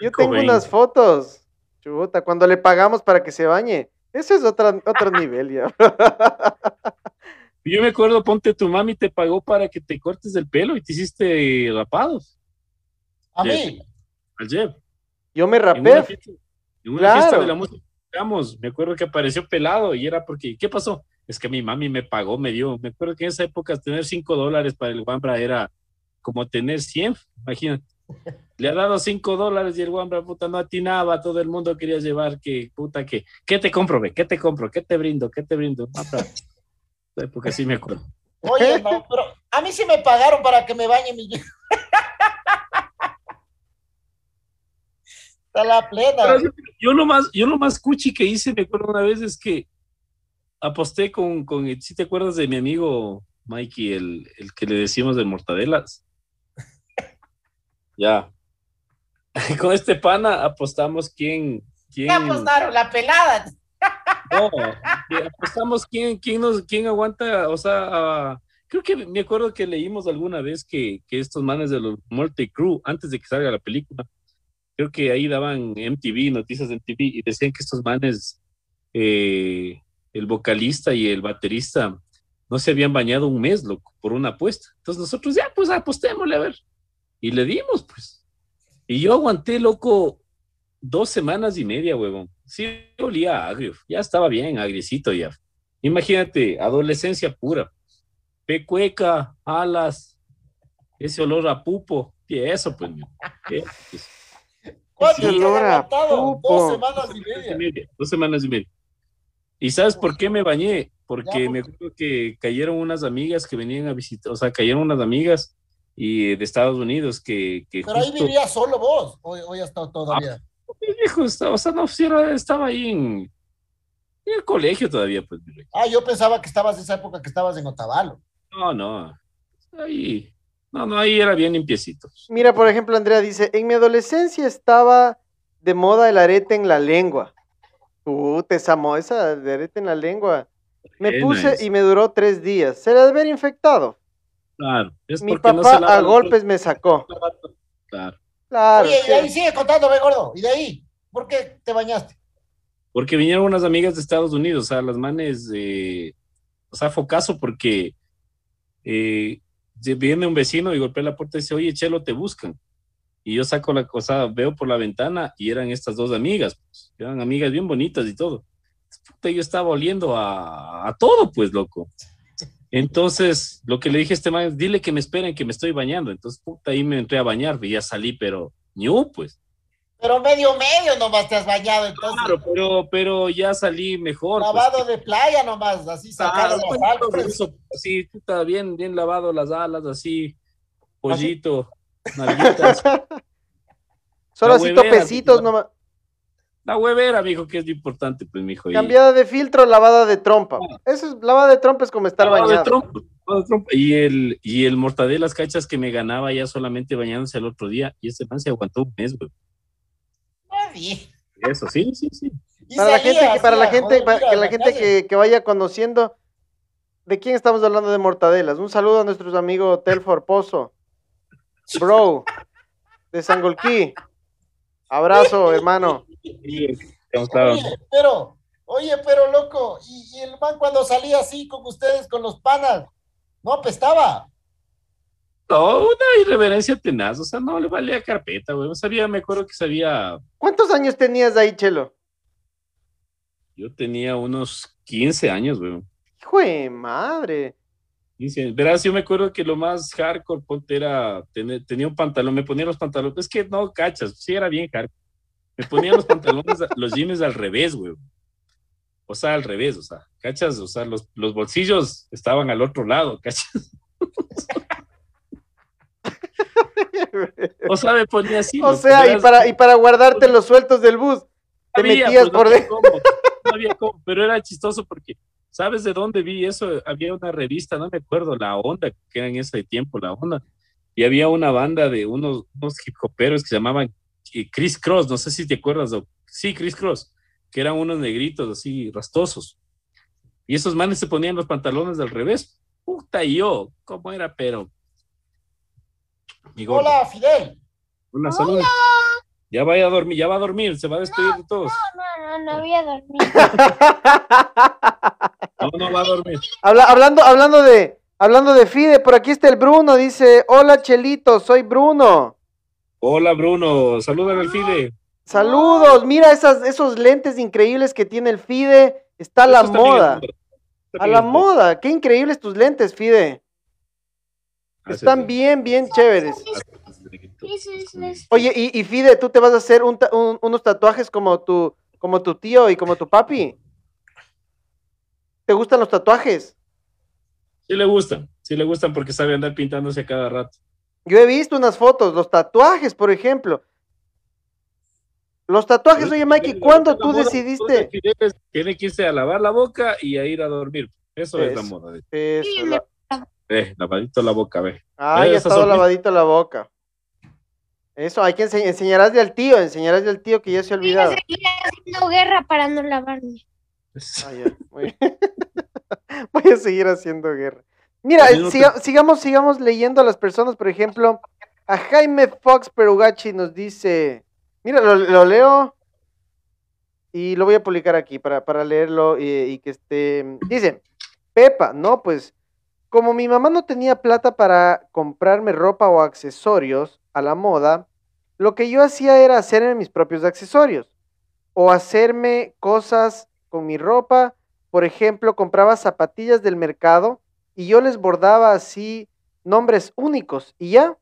S2: Yo tengo unas fotos. Chuta, cuando le pagamos para que se bañe. Eso es otro, otro [laughs] nivel ya.
S3: Yo me acuerdo, ponte, tu mami te pagó para que te cortes el pelo y te hiciste rapados.
S4: ¿A mí?
S3: Al Jeff.
S2: Yo me rapé.
S3: En una fiesta, en una claro. fiesta de la música, digamos, me acuerdo que apareció pelado y era porque, ¿qué pasó? Es que mi mami me pagó, me dio. Me acuerdo que en esa época tener 5 dólares para el Wambra era como tener 100, imagínate. Le ha dado 5 dólares y el Wambra, puta, no atinaba, todo el mundo quería llevar, que, puta, que, ¿qué te compro, ve? ¿Qué te compro? ¿Qué te brindo? ¿Qué te brindo? porque sí me acuerdo.
S4: Oye, no, pero a mí sí me pagaron para que me bañe mi [laughs] Está la plena.
S3: Yo lo más, yo lo más cuchi que hice, me acuerdo una vez, es que aposté con, con si te acuerdas de mi amigo Mikey, el, el que le decimos del Mortadelas. ya. [laughs] Con este pana apostamos quién. quién...
S4: ¿Qué apostaron? La pelada.
S3: No, apostamos quién, quién, nos, quién aguanta, o sea, ah, creo que me acuerdo que leímos alguna vez que, que estos manes de los Multi Crew, antes de que salga la película, creo que ahí daban MTV, noticias de MTV, y decían que estos manes, eh, el vocalista y el baterista, no se habían bañado un mes, loco, por una apuesta. Entonces nosotros, ya, pues apostémosle a ver. Y le dimos, pues. Y yo aguanté, loco, dos semanas y media, huevón. Sí, olía agrio. Ya estaba bien, agriecito ya. Imagínate, adolescencia pura. Pecueca, alas, ese olor a pupo. Y eso, pues. ¿qué? [laughs] Pues,
S4: ¿Cuánto
S2: Ese
S4: te
S2: olor a
S4: has aguantado?
S2: pupo.
S4: Dos semanas y media.
S3: dos semanas y media. ¿Y sabes por qué me bañé? Porque
S4: Ya,
S3: me acuerdo que cayeron unas amigas que venían a visitar, o sea, cayeron unas amigas y de Estados Unidos que, que
S4: Pero ahí vivías solo vos, o ya está todavía.
S3: Mi viejo estaba, o sea, no, sí estaba ahí en, en el colegio todavía, pues.
S4: Ah, yo pensaba que estabas en esa época que estabas en Otavalo.
S3: No, no, ahí, no, no, ahí era bien limpiecito.
S2: Mira, por ejemplo, Andrea dice, en mi adolescencia estaba de moda el arete en la lengua. Puta, esa moda, esa de arete en la lengua. Me puse y me duró tres días. Se la de haber infectado.
S3: Claro, es
S2: Mi
S3: porque no
S2: papá
S3: se lava
S2: a golpes me sacó.
S3: Claro,
S2: Claro.
S4: Oye, y ahí sigue contando, ve gordo. ¿Y de ahí? ¿Por qué te bañaste?
S3: porque vinieron unas amigas de Estados Unidos, o sea, las manes, eh, o sea, fue caso porque eh, viene un vecino y golpea la puerta y dice, oye, Chelo, te buscan. Y yo saco la cosa, veo por la ventana y eran estas dos amigas, pues, eran amigas bien bonitas y todo. Puta, yo estaba oliendo a, todo, pues, loco. Entonces, lo que le dije a este man dile que me esperen, que me estoy bañando. Entonces, puta, ahí me entré a bañar y ya salí, pero, ñu, pues.
S4: Pero medio medio nomás te has bañado, entonces.
S3: Claro, pero, pero ya salí mejor. pues.
S4: Lavado de playa nomás, así sacado
S3: Ah,
S4: las
S3: bueno,
S4: algas.
S3: eso, así, puta, bien, bien lavado las alas, así, pollito, nalguitas. [laughs]
S2: Solo así topecitos nomás.
S3: La huevera, mijo, que es lo importante, pues, mijo. y-
S2: Cambiada de filtro, lavada de trompa. Eso es, lavada de trompa es como estar
S3: lavado de
S2: bañado.
S3: trompa, lavado de trompa. Y el, y el mortadelas cachas que me ganaba ya solamente bañándose el otro día, y ese man se aguantó un mes, güey.
S4: Nadie.
S3: Eso, sí, sí, sí.
S2: Para la gente, que, para la gente, para que la gente que, que vaya conociendo, ¿de quién estamos hablando de mortadelas? Un saludo a nuestros amigos Telfor Pozo, Bro, de Sangolquí. Abrazo, [laughs] hermano.
S4: Oye, pero, oye, pero loco, y, y el man cuando salía así con ustedes, con los panas, no apestaba.
S3: No, una irreverencia tenaz, o sea, no le valía carpeta, güey. Sabía, me acuerdo que sabía,
S2: ¿Cuántos años tenías ahí, Chelo?
S3: yo tenía unos 15 años, güey.
S2: Hijo de madre.
S3: 15 años. Verás, yo me acuerdo que lo más hardcore, ponte, era, tener- tenía un pantalón, me ponía los pantalones, es que no, cachas, sí era bien hardcore. Me ponía los pantalones, [laughs] los jeans al revés, güey. O sea, al revés, o sea, cachas, o sea, los, los bolsillos estaban al otro lado, [laughs] cachas. O sea, me ponía así.
S2: O sea, y para, y para guardarte los sueltos del bus, te
S3: había,
S2: metías
S3: pues,
S2: por dentro.
S3: cómo, no había cómo, pero era chistoso porque, ¿sabes de dónde vi eso? Había una revista, no me acuerdo, La Onda, que era en ese tiempo, La Onda, y había una banda de unos, unos hip hoperos que se llamaban eh, Chris Cross, no sé si te acuerdas, o- sí, Chris Cross, que eran unos negritos así rastosos. Y esos manes se ponían los pantalones al revés. Puta, y yo, ¿cómo era? Pero.
S4: Hola, Fidel.
S3: Hola, saludos. Ya vaya a dormir, ya va a dormir, se va a despedir de todos.
S5: No, no, no voy a dormir. [laughs]
S3: No, no va a dormir.
S2: Habla- hablando, hablando de, hablando de Fide, por aquí está el Bruno, dice, hola Chelito, soy Bruno.
S3: Hola, Bruno. Salúdale al Fide.
S2: Saludos, mira esas, esos lentes increíbles que tiene el Fide, está a la moda, a la
S3: ¿no?
S2: moda, qué increíbles tus lentes, Fide, están bien, bien chéveres. Oye, y, y Fide, ¿tú te vas a hacer un unos tatuajes como tu, como tu tío y como tu papi? ¿Te gustan los tatuajes?
S3: Sí le gustan, sí le gustan porque sabe andar pintándose a cada rato.
S2: Yo he visto unas fotos, los tatuajes, por ejemplo. Los tatuajes, oye Mikey, ¿cuándo tú
S3: moda
S2: decidiste?
S3: Tiene que irse a lavar la boca y a ir a dormir. Eso es la moda.
S2: Eso, la-
S3: Ve, lavadito la boca, ve.
S2: Ah,
S3: Eh,
S2: ya estaba
S3: sonrisa.
S2: lavadito la boca. Eso, hay que enseñar, enseñarás al tío, enseñarás al tío que ya se ha olvidado.
S5: Seguir haciendo guerra para no lavarme.
S2: Ah, ya, muy bien. [laughs] Voy a seguir haciendo guerra. Mira, siga- sigamos, sigamos leyendo a las personas. Por ejemplo, a Jaime Fox Perugachi nos dice. Mira, lo, lo leo y lo voy a publicar aquí para, para leerlo y, y que esté. Dice, Pepa, no, pues, como mi mamá no tenía plata para comprarme ropa o accesorios a la moda, lo que yo hacía era hacerme mis propios accesorios o hacerme cosas con mi ropa. Por ejemplo, compraba zapatillas del mercado y yo les bordaba así nombres únicos y ya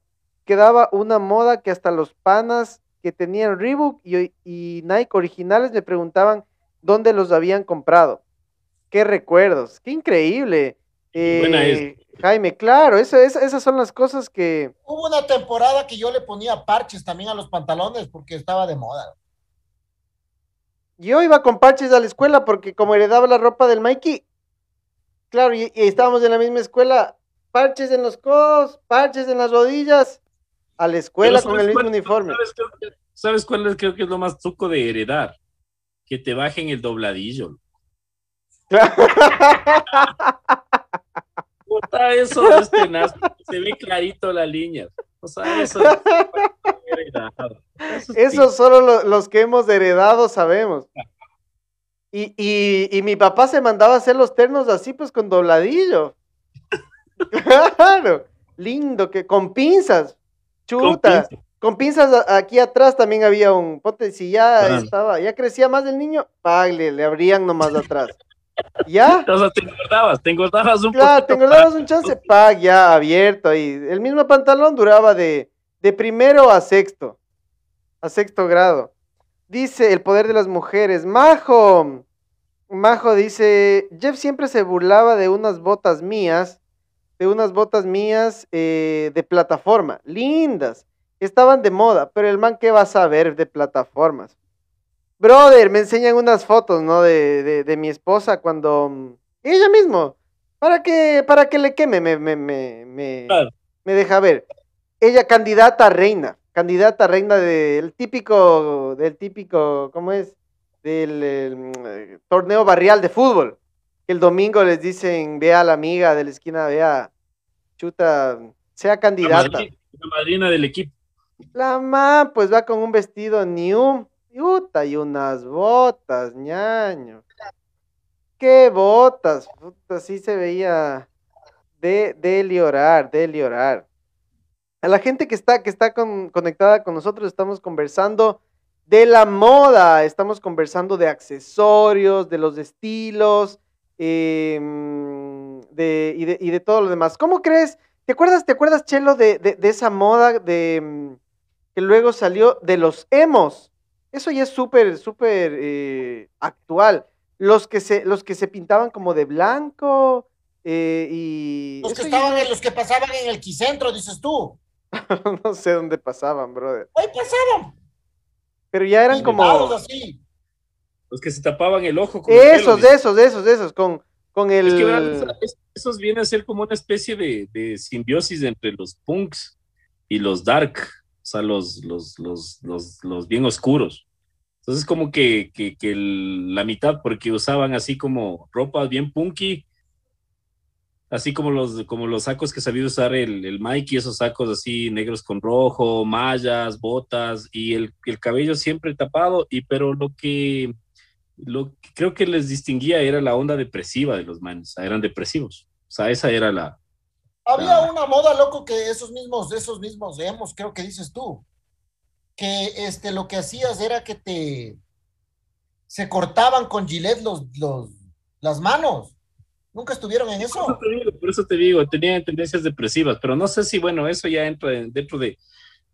S2: quedaba una moda que hasta los panas que tenían Reebok y, y Nike originales me preguntaban dónde los habían comprado. Qué recuerdos, qué increíble.
S3: Buena es.
S2: Eh, Jaime, claro, eso, esas son las cosas que...
S4: Hubo una temporada que yo le ponía parches también a los pantalones porque estaba de moda.
S2: Yo iba con parches a la escuela porque como heredaba la ropa del Mikey, claro, y, y estábamos en la misma escuela, parches en los codos, parches en las rodillas, a la escuela con el
S3: ¿sabes
S2: mismo
S3: cuál-
S2: uniforme.
S3: ¿sabes, creo que- ¿Sabes cuál es? Creo que es lo más truco de heredar. Que te bajen el dobladillo. [laughs] Eso es tenaz. Se ve clarito la línea. O sea, eso. Eso es
S2: Eso solo lo- los que hemos heredado sabemos. Y, y, y mi papá se mandaba a hacer los ternos así, pues con dobladillo. [laughs] Claro, lindo, que con pinzas,
S3: Con
S2: chuta.
S3: pinza.
S2: Con pinzas aquí atrás también había un pote, si ya estaba, ya crecía más el niño, pagle, le abrían nomás atrás. [laughs] ¿Ya? [laughs]
S3: O sea, te engordabas, te engordabas un
S2: Claro, te engordabas un chance, pag, ya abierto ahí. El mismo pantalón duraba de, de primero a sexto, a sexto grado. Dice el poder de las mujeres, Majo, Majo dice, Jeff siempre se burlaba de unas botas mías, de unas botas mías eh, de plataforma, lindas, estaban de moda, pero el man, ¿qué va a saber de plataformas? Brother, me enseñan unas fotos, ¿no? De, de, de mi esposa cuando... mm, Ella mismo, para que, para que le queme, me, me, me, me,
S3: Claro.
S2: me deja ver. Ella candidata a reina, candidata a reina del típico, del típico, ¿cómo es? Del el, mm, eh, torneo barrial de fútbol. Que el domingo les dicen, vea a la amiga de la esquina, vea, chuta, sea
S3: La
S2: candidata.
S3: madrina, la madrina del equipo.
S2: La ma, pues va con un vestido new, puta, y unas botas, ñaño. ¿Qué botas? Puta, sí se veía de, de llorar, de llorar. A la gente que está, que está con- conectada con nosotros, estamos conversando de la moda, estamos conversando de accesorios, de los estilos, mm, de, y, de, y de todo lo demás. ¿Cómo crees? ¿Te acuerdas, te acuerdas, Chelo, de, de- esa moda de mm, que luego salió de los emos? Eso ya es súper, súper eh, actual. Los que se, los que se pintaban como de blanco eh, y
S4: Los que
S2: ya-
S4: estaban en los que pasaban en el quicentro, dices tú. [laughs]
S2: no sé dónde pasaban, brother.
S4: Ahí pasaban.
S2: Pero ya eran como
S4: así.
S3: Los que se tapaban el ojo con el pelo,
S2: esos,
S3: dice.
S2: esos, esos, esos, con, con el
S3: Es que esos vienen a ser como una especie de, de simbiosis entre los punks y los dark, sea, los, los, los, los, bien oscuros. Entonces, como que, que, la mitad, porque usaban así como ropa bien punky, así como los, como los sacos que sabía usar el, el Mikey, esos sacos así negros con rojo, mallas, botas, y el, el cabello siempre tapado, y pero lo que lo que creo que les distinguía era la onda depresiva de los manes, o eran depresivos. O sea, esa era la.
S4: Había
S3: Ah.
S4: una moda, loco, que esos mismos, esos mismos emos, creo que dices tú, que este, lo que hacías era que te se cortaban con gilet los, los, las manos. ¿Nunca estuvieron en
S3: Por eso
S4: eso?
S3: te digo, por eso te digo, tenían tendencias depresivas, pero no sé si, bueno, eso ya entra en- dentro de,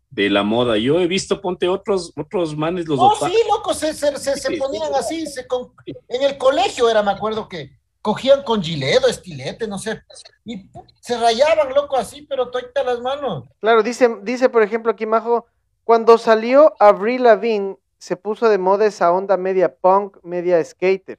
S3: de la moda. Yo he visto, ponte otros, otros manes, los
S4: No,
S3: opa-
S4: sí, loco, se, se, se, se ponían así, se con- en el colegio era, me acuerdo que cogían con gilet o estilete, no sé, y se rayaban, loco, así, pero toita las manos.
S2: Claro, dice, dice por ejemplo aquí Majo, cuando salió Avril Lavigne se puso de moda esa onda media punk, media skater.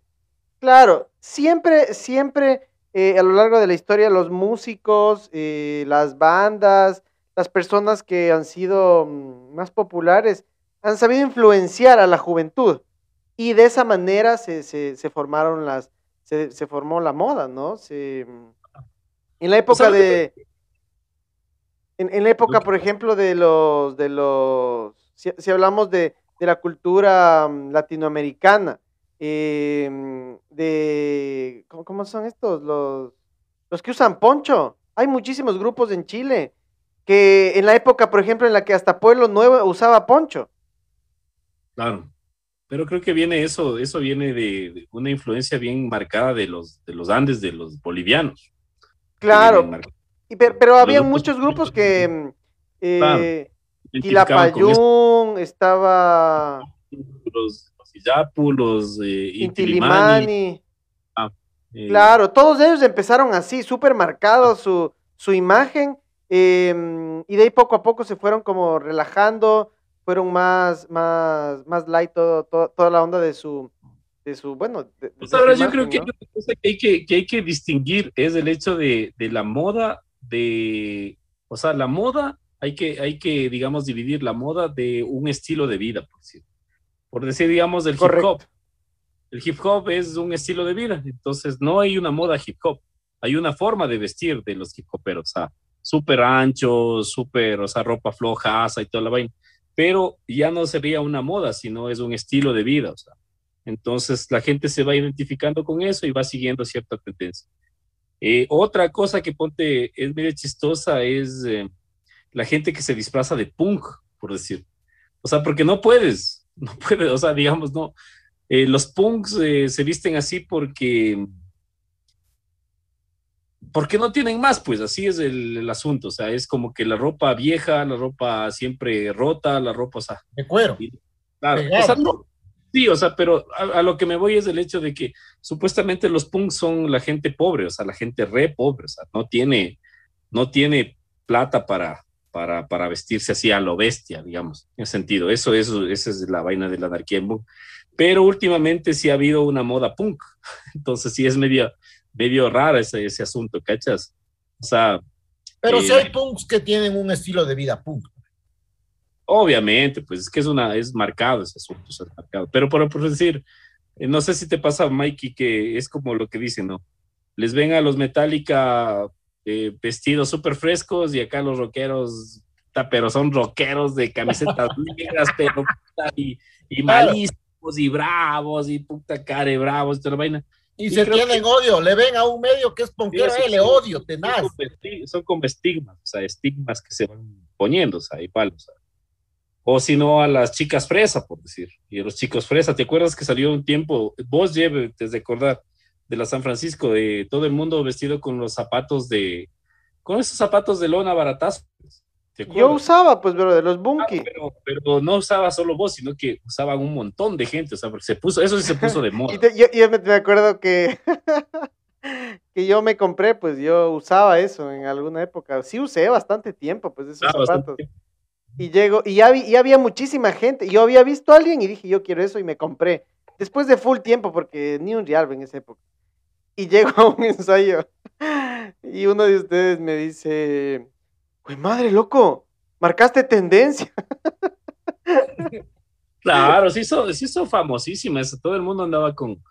S2: Claro, siempre, siempre eh, a lo largo de la historia los músicos, eh, las bandas, las personas que han sido mm, más populares han sabido influenciar a la juventud. y de esa manera se formaron las, se, se, formó la moda, ¿no? Se, en la época de, en, en, la época, por ejemplo, de los, de los, si, si hablamos de, de, la cultura mm, latinoamericana, eh, de, ¿cómo, ¿cómo, son estos? Los, los que usan poncho. Hay muchísimos grupos en Chile que en la época, por ejemplo, en la que hasta Pueblo Nuevo usaba poncho.
S3: Claro. Pero creo que viene eso, eso viene de, de una influencia bien marcada de los, de los Andes, de los bolivianos.
S2: Claro, y, pero, pero había muchos grupos que eh, claro. Quilapayún, estaba
S3: los, los Iyapu, los eh,
S2: Intilimani. Ah, eh, claro, todos ellos empezaron así, súper marcados su, su imagen, eh, y de ahí poco a poco se fueron como relajando, fueron más, más, más light todo, todo, toda la onda de su, de su, bueno. De,
S3: pues ahora yo creo ¿no? que hay cosa que hay que, que hay que distinguir es el hecho de, de, la moda, de, o sea, la moda, hay que, hay que, digamos, dividir la moda de un estilo de vida, por decir, por decir digamos, del Correcto. hip hop. El hip hop es un estilo de vida, entonces no hay una moda hip hop, hay una forma de vestir de los hip hoperos, o sea, súper anchos, súper, o sea, ropa floja, asa y toda la vaina pero ya no sería una moda, sino es un estilo de vida. O sea. Entonces la gente se va identificando con eso y va siguiendo cierta tendencia. Eh, otra cosa que ponte es medio chistosa es eh, la gente que se disfraza de punk, por decir. O sea, porque no puedes, [laughs] no puedes, o sea, digamos, no. Eh, los punks se visten así porque porque no tienen más, pues así es el, el, asunto, o sea, es como que la ropa vieja, la ropa siempre rota, la ropa, o sea.
S4: De cuero.
S3: Y, claro, o sea, no, sí, o sea, pero a, a, lo que me voy es el hecho de que supuestamente los punks son la gente pobre, o sea, la gente re pobre, o sea, no tiene, no tiene plata para, para, para vestirse así a lo bestia, digamos, en sentido, eso, eso, esa es la vaina de la anarquía en punk. Pero últimamente sí ha habido una moda punk, [laughs] entonces sí es medio medio raro ese, ese asunto, ¿cachas? O sea.
S4: Pero eh, si hay punks que tienen un estilo de vida punk.
S3: Obviamente, pues es que es una, es marcado ese asunto, es marcado. Pero por, por decir, eh, no sé si te pasa, Mikey, que es como lo que dicen, ¿no? Les ven a los Metallica eh, vestidos súper frescos y acá los rockeros, pero son rockeros de camisetas [laughs] negras, pero y, y malísimos y bravos y puta care bravos y toda la vaina.
S4: Y, y se tienen que... odio, le ven a un medio que es ponquero, sí, sí, le odio, tenaz.
S3: Son como estigmas, o sea, estigmas que se van poniendo, o sea, igual, o sea. O si no, a las chicas fresa, por decir, y a los chicos fresa. ¿Te acuerdas que salió un tiempo, vos lleve, desde acordar, de la San Francisco, de todo el mundo vestido con los zapatos de, con esos zapatos de lona baratazos?
S2: Yo usaba, pues, pero de los bunky.
S3: Ah, pero, pero, no usaba solo vos, sino que usaban un montón de gente, o sea, porque se puso, eso sí se puso de [laughs] moda.
S2: y te, yo, yo, me acuerdo que, [laughs] que yo me compré, pues yo usaba eso en alguna época. Sí usé bastante tiempo, pues, esos ah, zapatos. Y llego, y ya, y había muchísima gente. Yo había visto a alguien y dije, yo quiero eso y me compré. Después de full tiempo, porque ni un real en esa época. Y [laughs] llego a un ensayo y uno de ustedes me dice Güey, madre, loco, marcaste tendencia. [laughs]
S3: claro, se hizo, se famosísima, eso. todo el mundo andaba con,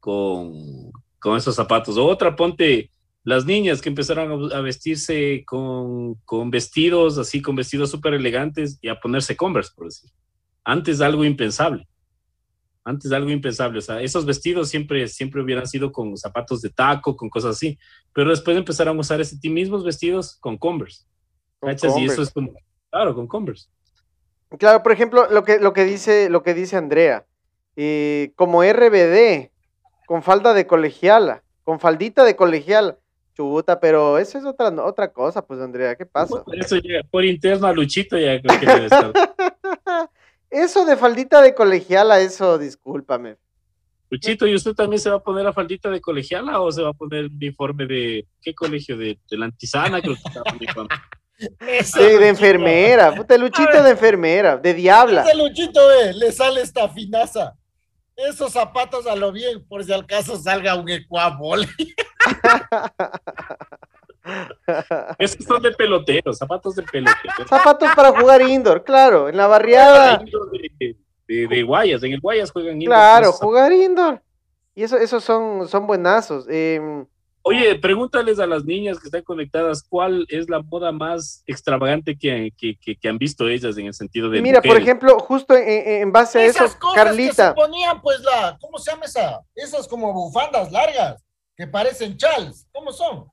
S3: con, con esos zapatos. Otra, ponte las niñas que empezaron a, vestirse con, con, vestidos, así, con vestidos súper elegantes y a ponerse Converse, por decir. Antes algo impensable. Antes algo impensable. O sea, esos vestidos siempre, siempre hubieran sido con zapatos de taco, con cosas así. Pero después empezaron a usar ese mismos vestidos con Converse. ¿Cachas? Y eso es como, claro, con Converse.
S2: Claro, por ejemplo, lo que, lo que, dice, lo que dice Andrea, eh, como RBD, con falda de colegiala, con faldita de colegiala, chubuta, pero eso es otra, otra cosa, pues Andrea, ¿qué pasa?
S3: Por eso ya, por interno a Luchito ya creo que debe estar. [laughs]
S2: eso de faldita de colegiala, eso, discúlpame.
S3: Luchito, ¿y usted también se va a poner la faldita de colegiala o se va a poner el uniforme de qué colegio? De, de la antisana, creo que está [laughs]
S2: Sí, de enfermera, puta, Luchito de enfermera, de diabla.
S4: Ese Luchito, eh, le sale esta finaza. Esos zapatos a lo bien, por si al caso salga un ecuabol. [laughs]
S3: Esos son de pelotero, zapatos de pelotero.
S2: Zapatos para jugar indoor, claro, en la barriada.
S3: de, de Guayas. En el Guayas juegan indoor,
S2: Claro, jugar indoor. Y eso, esos son, son buenazos. Em,
S3: Oye, pregúntales a las niñas que están conectadas cuál es la moda más extravagante que, que, que- que han visto ellas en el sentido de.
S2: mira, por ejemplo, justo en, base a eso,
S4: Esas cosas que se
S2: Carlita.
S4: ponían, pues, la, ¿cómo se llama esa? Esas como bufandas largas que parecen chals. ¿Cómo son?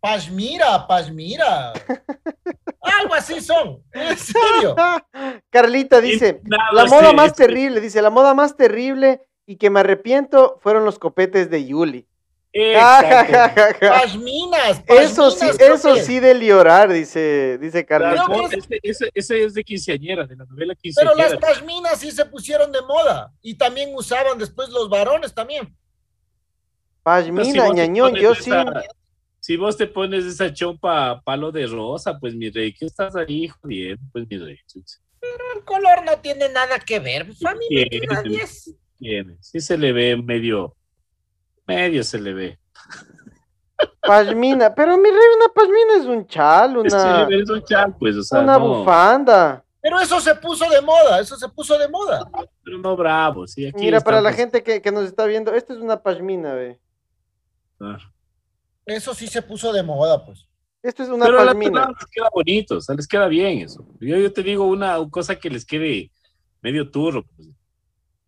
S4: Pashmira, pashmira. [laughs] Algo así son. En serio. [laughs]
S2: Carlita dice,
S3: Nada,
S2: la moda
S3: sí,
S2: más
S3: sí.
S2: terrible, dice, la moda más terrible y que me arrepiento fueron los copetes de Yuli.
S3: Exacto.
S4: Pashminas.
S2: Eso sí, eso
S4: que-
S2: sí de llorar, dice, dice.
S3: Claro,
S4: que-
S3: ese, ese- ese es de quinceañera, de la novela
S4: Pero las
S3: quinceañera.
S4: pashminas sí se pusieron de moda. Y también usaban después los varones también.
S3: Si te
S2: ñañón, yo
S3: esa-
S2: sí.
S3: Si vos te pones esa chompa palo de rosa, pues mi rey, ¿qué estás ahí jodiendo? Pues mi rey, chucha.
S4: El color no tiene nada que ver. Pues, a mí me
S3: Tiene,
S4: queda 10.
S3: tiene. Sí se le ve medio, medio se le ve.
S2: Pashmina, pero mi rey, una pashmina es un chal, una,
S3: que es un chal, pues, o sea,
S2: una
S3: no,
S2: bufanda.
S4: Pero eso se puso de moda. Eso se puso de moda.
S3: pero no bravo, sí, aquí
S2: Mira, para la gente que, que nos está viendo, esto es una pashmina, ve.
S3: Ah.
S4: Eso sí se puso de moda, pues.
S2: Esto es una
S3: Pero
S2: pashmina.
S3: personas les queda bonito, o sea, les queda bien eso. Yo, yo te digo una cosa que les quede medio turro. pues.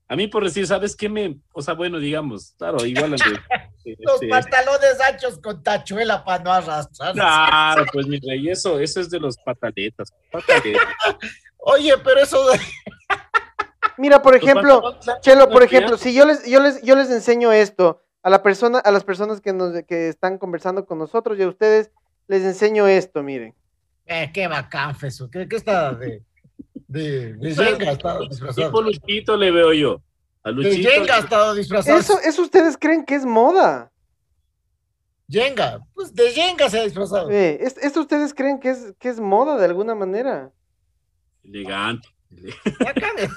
S3: A mí por decir, ¿sabes qué me...? O sea, bueno, digamos, claro, igual... [laughs]
S4: Los
S3: este,
S4: pantalones anchos con tachuela para no arrastrar.
S3: Claro, pues mi rey, eso, eso es de los pataletas. pataletas. [laughs]
S4: Oye, pero eso de- [laughs]
S2: Mira, por ejemplo, Chelo, por ejemplo, si yo les, yo les, yo les enseño esto a la persona, a las personas que nos, que están conversando con nosotros y a ustedes les enseño esto, miren.
S4: Eh, qué bacán, Feso. ¿Qué, qué está de. De, de
S3: Eso es-
S4: Jenga ha estado disfrazado.
S3: Tipo Luchito le veo yo. A
S4: De
S3: Luchito.
S4: Jenga ha estado disfrazado.
S2: Eso, eso ustedes creen que es moda.
S4: Jenga. Pues de Jenga se ha disfrazado.
S2: Es- esto ustedes creen que es, que es moda de alguna manera.
S3: Elegante.
S4: Eh. [laughs]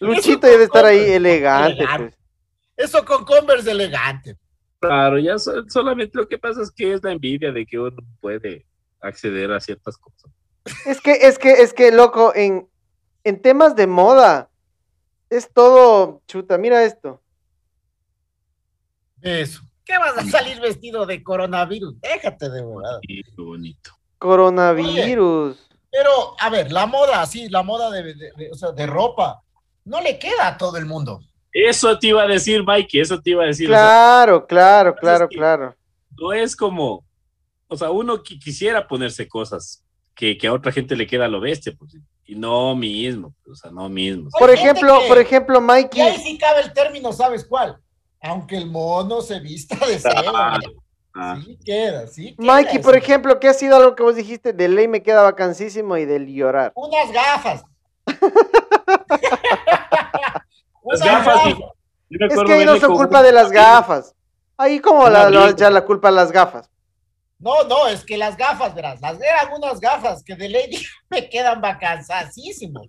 S2: Luchito debe estar ahí elegante,
S4: Elegante.
S2: pues.
S4: Eso con Converse elegante.
S3: Claro, ya so- solamente lo que pasa es que es la envidia de que uno puede acceder a ciertas cosas.
S2: Es que, es que, es que, loco, en, en temas de moda, es todo chuta. Mira esto.
S4: Eso. ¿Qué vas a salir vestido de coronavirus? Déjate de.
S3: Y qué bonito.
S2: Coronavirus.
S4: Pero, a ver, la moda, sí, la moda de, de- de- o sea, de ropa, no le queda a todo el mundo.
S3: Eso te iba a decir, Mikey, eso te iba a decir. o sea,
S2: Claro, claro, claro,
S3: es que-
S2: claro.
S3: no es como, o sea, uno qui- quisiera ponerse cosas que, que a otra gente le queda lo bestia, pues, y no mismo, o sea, no mismo.
S2: Por ejemplo, por ejemplo,
S4: Y ahí
S2: Mikey,
S4: sí cabe el término, ¿sabes cuál? Aunque el mono se vista de seda.
S3: Ah, ah.
S4: Sí queda, sí queda
S2: Mikey, por ejemplo, ¿qué ha sido algo que vos dijiste? De ley me queda vacancísimo y del llorar.
S4: Unas gafas. [laughs]
S3: Las
S4: Unas
S3: gafas,
S2: Es que ahí no son culpa
S3: un-
S2: de las gafas. Ahí como la, ya la culpa de las gafas.
S4: No, no, es que las gafas, verás, las eran unas gafas que de ley [laughs] me quedan vacansísimo.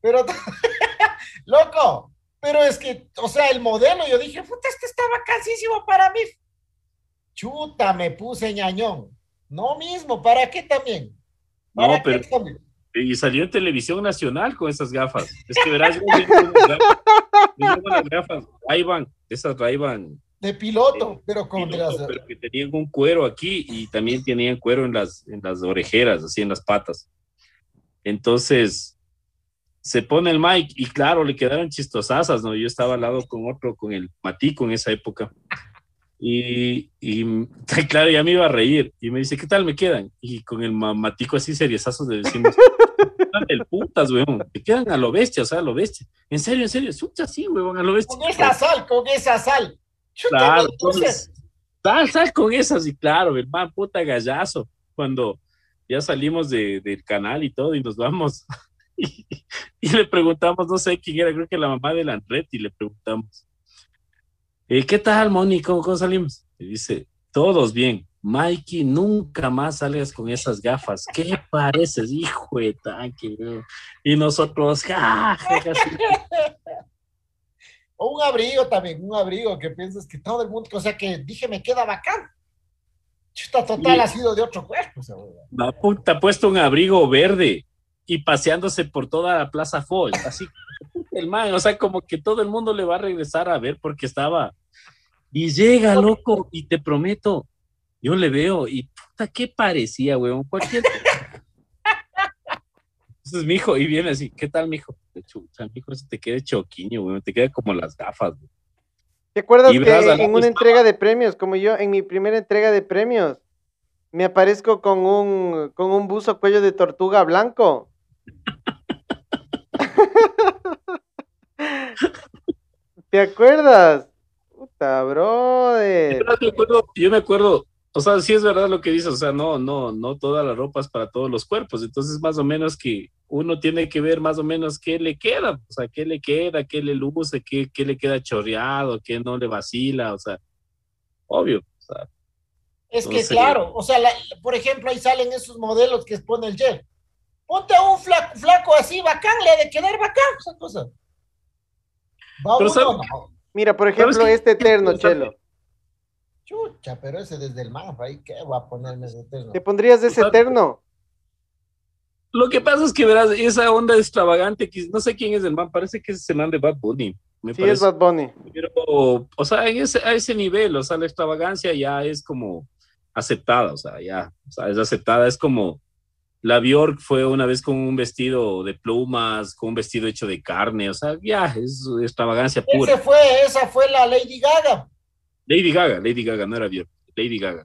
S4: Pero, [laughs] loco, pero es que, o sea, el modelo, yo dije, puta, este está vacansísimo para mí. Chuta, me puse ñañón. No mismo, ¿para qué también?
S3: No,
S4: ¿Para
S3: pero-
S4: qué también?
S3: Y salió en televisión nacional con esas gafas. Es que verás, yo [laughs] unas gafas- van, esas ahí van,
S4: De piloto, pero con las...
S3: pero que tenían un cuero aquí y también tenían cuero en las, en las orejeras, así en las patas. Entonces, se pone el mic y claro, le quedaron chistosasas, ¿no? Yo estaba al lado con otro, con el Matico en esa época. Y, y [laughs] claro, ya me iba a reír. Y me dice, ¿qué tal me quedan? Y con el ma- Matico así seriezazos le decimos, "Están del putas, weón. Te quedan a lo bestia, o sea, a lo bestia. En serio, en serio, sucha así, weón, a lo bestia.
S4: Con esa sal, con esa sal. Chuta,
S3: Claro,
S4: entonces,
S3: sal, sal con esas y claro, el man, puta gallazo. Cuando ya salimos de- del canal y todo y nos vamos [laughs] y, y le preguntamos, no sé quién era, creo que la mamá de la Andretti, le preguntamos, "Eh, ¿qué tal, Moni? ¿Cómo, cómo salimos? Y dice, todos bien. Mikey, nunca más salgas con esas gafas. ¿Qué pareces, hijo de tanque? weón?". Y nosotros, ja, ja, ja. [laughs]
S4: O un abrigo también, un abrigo que piensas que todo el mundo, o sea, que dije me queda bacán. Chuta, total ha sido de otro cuerpo.
S3: La puta ha puesto un abrigo verde y paseándose por toda la Plaza Foch, así [laughs] el man, o sea, como que todo el mundo le va a regresar a ver porque estaba. Y llega, loco, y te prometo, yo le veo, y puta, ¿qué parecía, weón? Cualquier. Entonces, mi hijo, y viene así, ¿qué tal, mi hijo? Chucha, mi hijo, eso te queda choquiño, weón, te queda como las gafas, weón.
S2: ¿Te acuerdas
S3: Y
S2: que en una
S3: estaba-
S2: entrega de premios, como yo, en mi primera entrega de premios, me aparezco con un, con un buzo cuello de tortuga blanco? [laughs] ¿Te acuerdas? Puta, brother.
S3: Yo me acuerdo, yo me acuerdo, o sea, sí es verdad lo que dices, o sea, no, no, no toda la ropa es para todos los cuerpos, entonces más o menos que uno tiene que ver más o menos qué le queda, o sea, qué le queda, qué le luce, qué, qué le queda chorreado, qué no le vacila, o sea, obvio, o sea,
S4: Es
S3: No
S4: que
S3: sé.
S4: claro, o sea, la- por ejemplo, ahí salen esos modelos que pone el gel. Ponte a un flaco, flaco así, bacán, le ha de quedar bacán esa cosa. Va
S3: Pero
S4: uno.
S2: Mira, por
S3: ¿Sabes
S2: ejemplo, este eterno, Chelo.
S4: Chucha, pero ese desde el mapa, ¿y qué voy a ponerme ese eterno?
S2: ¿Te pondrías ese
S3: Exacto.
S2: eterno?
S3: Lo que pasa es que verás, esa onda extravagante, que no sé quién es el man, parece que es ese man de Bad Bunny. Me
S2: Sí, es
S3: parece.
S2: Bad Bunny.
S3: Pero, o sea, en ese, a ese nivel, o sea, la extravagancia ya es como aceptada, o sea, ya, o sea, es aceptada, es como la Bjork fue una vez con un vestido de plumas, con un vestido hecho de carne, o sea, ya, es extravagancia
S4: Ese
S3: pura.
S4: fue, esa fue la Lady Gaga.
S3: Lady Gaga, Lady Gaga, no era Bjork, Lady Gaga.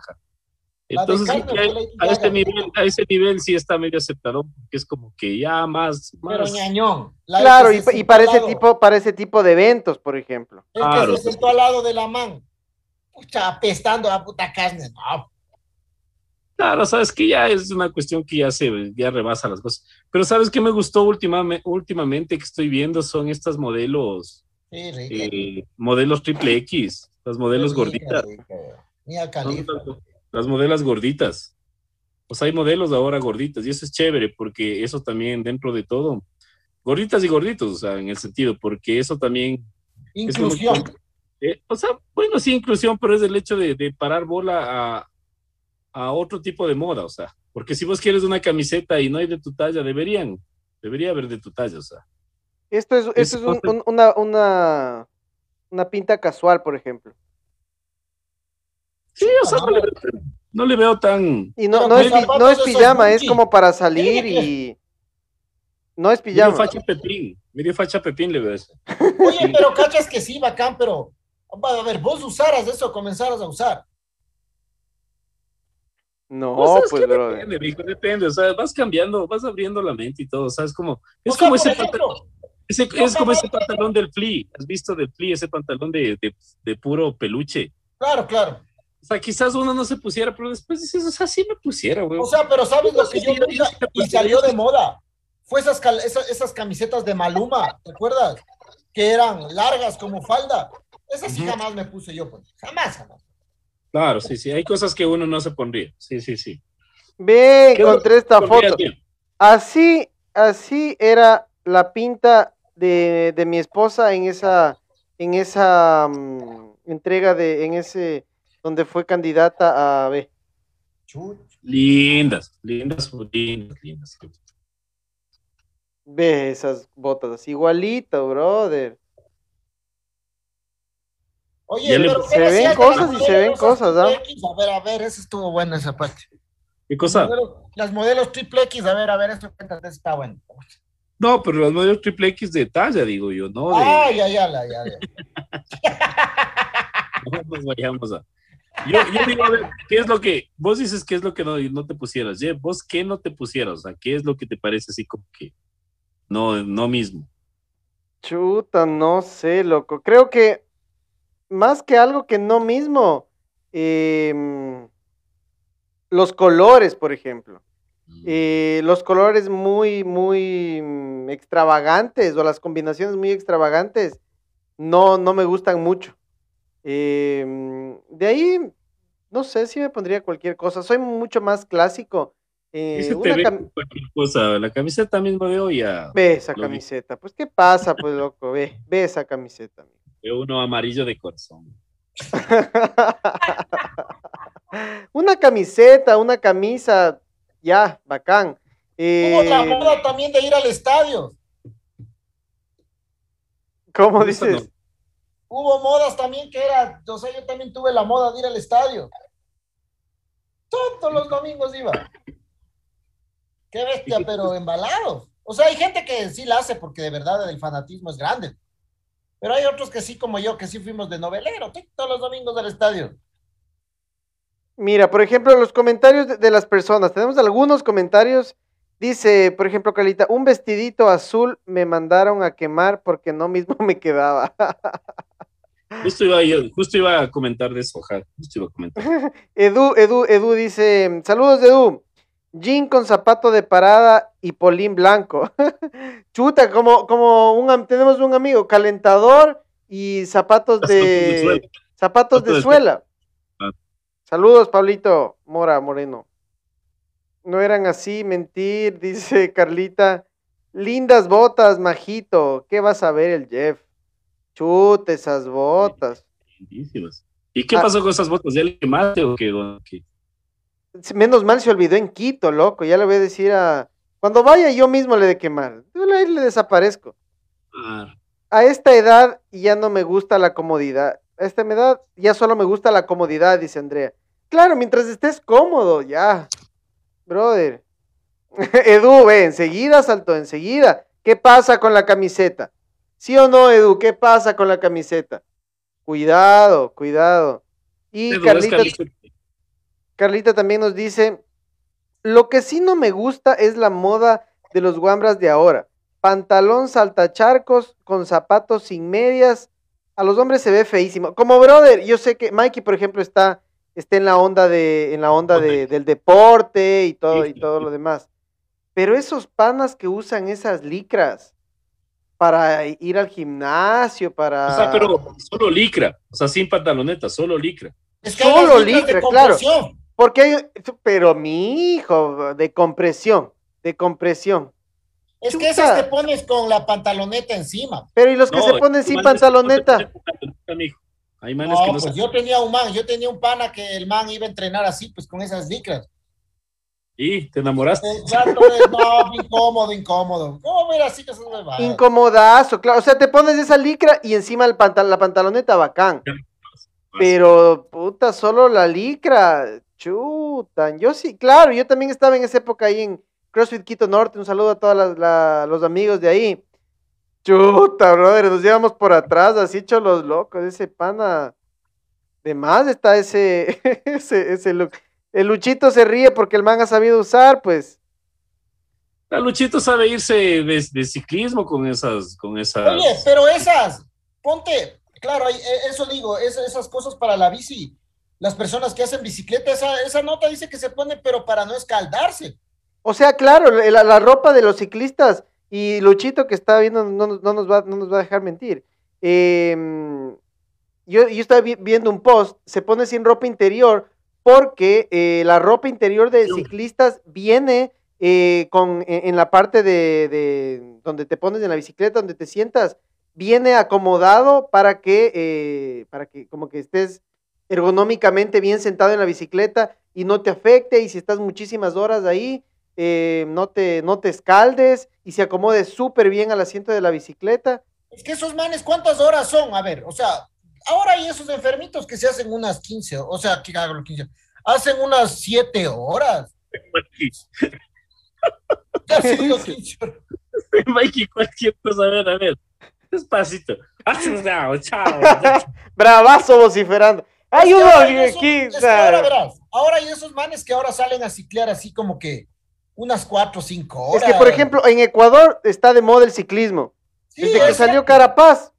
S3: Entonces, a, ese
S4: Gaga.
S3: nivel, a ese nivel sí está medio aceptado, porque es como que ya más,
S4: Pero ñañón. La
S2: Claro, y, para ese tipo, para ese tipo de eventos, por ejemplo.
S4: El
S3: Claro,
S4: que se
S3: sí.
S4: sentó al lado de la man. Pucha, apestando a puta carne. No,
S3: Claro, sabes que ya es una cuestión que ya se ya rebasa las cosas. Pero sabes que me gustó últimamente, últimamente que estoy viendo son estas modelos,
S4: sí,
S3: eh, modelos triple X, las modelos gorditas, son
S4: Khalifa.
S3: las, modelas gorditas. O sea, hay modelos ahora gorditas y eso es chévere porque eso también dentro de todo, gorditas y gorditos, o sea, en el sentido, porque eso también es
S4: Inclusión.
S3: eh, o sea, bueno, sí, inclusión, pero es el hecho de, de parar bola a, a otro tipo de moda, o sea, porque si vos quieres una camiseta y no hay de tu talla, deberían, debería haber de tu talla, o sea.
S2: Esto es,
S3: Es
S2: esto es un-
S3: cosa-
S2: un- una, una, una pinta casual, por ejemplo.
S3: Sí, o sea, no le, veo- no le veo tan...
S2: Y no, no, es, no es pijama, es como para salir y... No es
S3: Medio
S2: pijama.
S3: facha Pepín, medio facha Pepín le veo eso.
S4: Oye, pero cachas que sí, bacán, pero a ver, vos usaras eso, comenzaras a usar.
S2: No,
S3: O
S2: pues,
S3: que
S2: brother.
S3: depende, mijo, depende, o sea, vas cambiando, vas abriendo la mente y todo, o sea, es como, es
S4: O sea,
S3: como ese
S4: ejemplo,
S3: pantalón, ese- es como ese pantalón del Flea, ¿has visto del Flea, ese pantalón de, de, de puro peluche?
S4: claro, claro.
S3: O sea, quizás uno no se pusiera, pero después dices, o sea, sí me pusiera, güey.
S4: O sea, pero ¿sabes lo que yo nunca- y salió de moda? Fue esas, cal- esas, esas camisetas de Maluma, ¿te acuerdas? Que eran largas como falda. Esas sí jamás me puse yo, pues. Jamás, jamás.
S3: Claro, sí, sí, hay cosas que uno no se pondría. Sí, sí, sí.
S2: Ve,
S3: ¿Qué es lo
S2: encontré esta foto. Así, así era la pinta de, de mi esposa en esa, en esa mm, entrega de, en ese, donde fue candidata a, ve,
S4: Chuch.
S3: Lindas, lindas, lindas, lindas.
S2: ve esas botas, así, igualito, brother.
S4: Oye,
S3: Ya le-
S4: pero
S2: se
S4: ¿qué
S2: ven cosas y se ven cosas, ¿ah?
S4: A ver, a ver, esa estuvo buena esa parte.
S3: ¿Qué cosa?
S4: Las modelos, las modelos triple X, a ver, a ver, esto cuéntate, está bueno.
S3: No, pero los modelos triple X de talla, digo yo, no de.
S4: Ay, ya, ya, ya, ya, ya. [laughs]
S3: No nos vayamos a. Yo, yo digo, a ver, ¿qué es lo que. Vos dices qué es lo que no, no te pusieras. Jeff, vos qué no te pusieras. O sea, ¿qué es lo que te parece así como que. No, no mismo.
S2: Chuta, no sé, loco. Creo que más que algo que no mismo, em, los colores, por ejemplo. Eh, los colores muy, muy mm, extravagantes o las combinaciones muy extravagantes no, no me gustan mucho. Em, de ahí, no sé si me pondría cualquier cosa. Soy mucho más clásico. eh,
S3: Y se te
S2: una
S3: ve
S2: cam-
S3: cualquier cosa. La camiseta mismo veo ya.
S2: Ve esa
S3: Lo vi.
S2: camiseta. Pues, ¿qué pasa, pues, loco? Ve, ve esa camiseta.
S3: Veo uno amarillo de corazón. [laughs]
S2: una camiseta, una camisa, ya, bacán.
S4: Hubo otra
S2: Eh,
S4: moda también de ir al estadio.
S2: ¿Cómo dices?
S3: no.
S4: Hubo modas también que era, o sea, yo también tuve la moda de ir al estadio. Todos los domingos iba. Qué bestia, pero embalado. O sea, hay gente que sí la hace porque de verdad el fanatismo es grande. Pero hay otros que sí, como yo, que sí fuimos de novelero, todos los domingos al estadio.
S2: Mira, por ejemplo, los comentarios de, de las personas. Tenemos algunos comentarios. Dice, por ejemplo, Carlita, un vestidito azul me mandaron a quemar porque no mismo [laughs] me quedaba. [laughs]
S3: Justo iba, yo- justo iba a comentar de eso, ja, justo iba a comentar. [laughs]
S2: Edu, Edu, Edu dice, saludos Edu. Jean con zapato de parada y polín blanco. Chuta, como, como un, tenemos un amigo, calentador y zapatos
S3: de
S2: Zapatos de suela. Saludos, Pablito Mora Moreno. No eran así, mentir, [laughs] dice Carlita. Lindas botas, majito. ¿Qué vas a ver el Jeff? Chute esas botas.
S3: Lindísimas. ¿Y qué
S2: Ah.
S3: pasó con esas botas? ¿Ya le quemaste o qué? ¿O qué?
S2: Menos mal se olvidó en Quito, loco. Ya le voy a decir a. Cuando vaya, yo mismo le de quemar. Yo le, le desaparezco.
S3: Ah,
S2: A esta edad ya no me gusta la comodidad. A esta edad ya solo me gusta la comodidad, dice Andrea. Claro, mientras estés cómodo, ya. Brother. [laughs] Edu, ve, enseguida saltó, enseguida. ¿Qué pasa con la camiseta? ¿Sí o no, Edu? ¿Qué pasa con la camiseta? Cuidado, cuidado. Y
S3: Edu,
S2: Carlita. Carlita también nos dice, lo que sí no me gusta es la moda de los guambras de ahora. Pantalón saltacharcos con zapatos sin medias. A los hombres se ve feísimo. Como brother, yo sé que Mikey, por ejemplo, está, está en la onda de, en la onda de- del deporte y todo, y todo lo demás. Pero esos panas que usan esas licras para ir al gimnasio, para.
S3: O sea, pero solo licra, o sea, sin pantaloneta, solo licra.
S4: Es que hay
S2: Solo licra, claro. Porque hay, pero mi hijo, de compresión, de compresión.
S4: Es que esas te pones con la pantaloneta encima.
S2: Pero y los que
S3: No,
S2: se ponen sin pantaloneta.
S3: ponen pantaloneta, mijo. Hay manes
S4: No,
S3: que no
S4: pues
S3: se-
S4: yo tenía un man, yo tenía un pana que el man iba a entrenar así, pues con esas licras.
S3: Y te enamoraste.
S4: Eh, Exacto, eh, no, incómodo, incómodo. ¿Cómo era así que esas huevadas?
S2: Incomodazo, claro. O sea, te pones esa licra y encima el pantal- la pantaloneta bacán. Pero, puta, solo la licra. Chutan. Yo sí, claro, yo también estaba en esa época ahí en CrossFit Quito Norte. Un saludo a todos la- los amigos de ahí. Chuta, brother, nos llevamos por atrás, así los locos. Ese pana. De más está ese, [laughs] ese, ese look. El Luchito se ríe porque el man ha sabido usar, pues.
S3: La Luchito sabe irse de, de ciclismo con esas, con esas.
S4: Oye, pero esas, ponte, claro, eh, eso digo, es- esas cosas para la bici, las personas que hacen bicicleta, esa, esa nota dice que se pone, pero para no escaldarse.
S2: O sea, claro, la, la ropa de los ciclistas y Luchito que está viendo no, nos- no nos, va, no nos va a dejar mentir. Em, yo, yo estaba vi- viendo un post, se pone sin ropa interior porque eh, la ropa interior de ciclistas viene eh, con, en, en la parte de, de donde te pones en la bicicleta, donde te sientas, viene acomodado para que, eh, para que como que estés ergonómicamente bien sentado en la bicicleta y no te afecte y si estás muchísimas horas ahí, eh, no, te, no te escaldes y se acomode súper bien al asiento de la bicicleta.
S4: Es que esos manes, ¿cuántas horas son? A ver, o sea, ahora hay esos enfermitos que se hacen unas 15, o sea, que hago los 15, hacen unas 7 horas. Casi digo 15 horas.
S3: Mikey, cualquier cosa, a ver, a ver. Despacito. Chao, chao. [laughs]
S2: Bravazo vociferando. Hay
S4: Es que
S2: aquí,
S4: esos- es que ahora verás, ahora hay esos manes que ahora salen a ciclear así como que unas 4 o 5
S2: Es
S4: horas.
S2: que, por ejemplo, en Ecuador está de moda el ciclismo.
S4: Sí,
S2: Desde que salió Carapaz,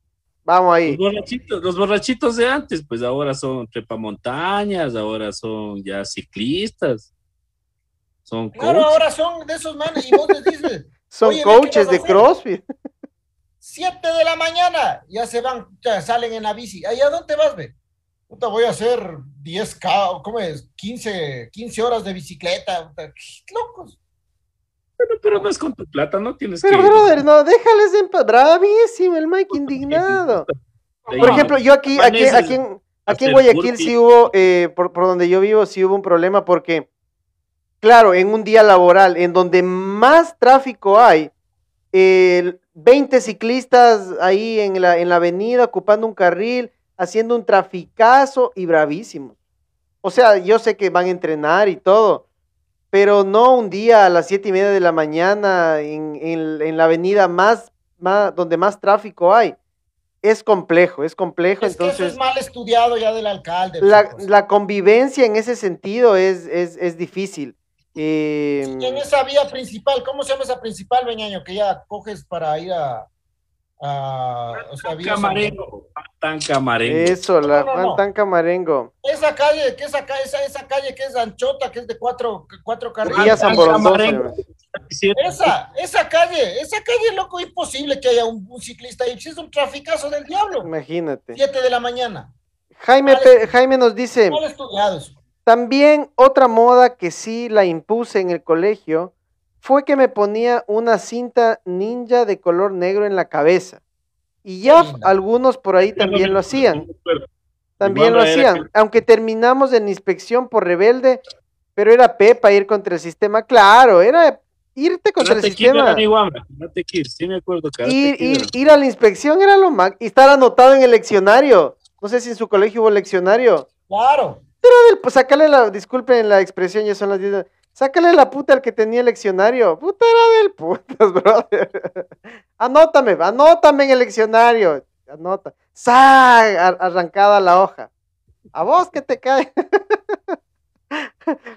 S2: vamos
S3: Los
S2: ahí.
S3: borrachitos, los borrachitos de antes, pues ahora son trepamontañas, ahora son ya ciclistas. Son
S4: Claro,
S3: coaches.
S4: ahora son de esos manes y vos les dices, [laughs]
S2: Son
S4: Oye, ¿qué
S2: coaches de? CrossFit.
S4: 7 de la mañana, ya se van, ya salen en la bici. ¿Ahí a dónde vas, ve? Puta, voy a hacer 10K, ¿cómo es? 15, 15 horas de bicicleta. Locos.
S3: Pero, pero no es con tu plata, no tienes
S2: Pero,
S3: que.
S2: brother, no, déjales en paz. Bravísimo el Mike indignado. Por ejemplo, yo aquí, aquí, aquí, en, aquí en Guayaquil sí hubo, eh, por, por donde yo vivo, sí hubo un problema porque claro, en un día laboral, en donde más tráfico hay, el 20 ciclistas ahí en la, en la avenida ocupando un carril, haciendo un traficazo y bravísimo. O sea, yo sé que van a entrenar y todo, pero no un día a las siete y media de la mañana en, en- en la avenida más, más, donde más tráfico hay. Es complejo, es complejo,
S4: Es que eso
S2: entonces
S4: es mal estudiado ya del alcalde.
S2: la, la convivencia en ese sentido es, es, es difícil. Eh,
S4: en esa vía principal, ¿cómo se llama esa principal, Beñaño? Que ya coges para ir a. a o sea,
S3: Tan
S4: vía San-
S3: camarengo,
S2: eso, la
S4: No, no,
S2: Juan
S4: no.
S2: Tan Camarengo.
S4: Esa calle, que esa calle, esa, esa calle que es anchota, que es de cuatro, cuatro carriles. Esa, esa calle, esa calle, loco, imposible que haya un, un ciclista ahí. Si es un traficazo del diablo.
S2: Imagínate.
S4: Siete de la mañana.
S2: Jaime, Jaime nos dice, también otra moda que sí la impuse en el colegio fue que me ponía una cinta ninja de color negro en la cabeza. Y ya algunos por ahí también lo hacían. También lo hacían, aunque terminamos en inspección por rebelde, pero era Pepa ir contra el sistema, claro, era irte contra el sistema. Ir, a la inspección era lo más, y estar anotado en el leccionario. No sé si en su colegio hubo leccionario.
S4: Claro.
S2: Del- Pues sácale la, disculpen la expresión, ya son las 10. Sácale la puta al que tenía el leccionario. Puta era del putas, [laughs] brother. Anótame, anótame en el leccionario. Anota. ¡Sa! Ar- Arrancada la hoja. A vos que te cae. [laughs]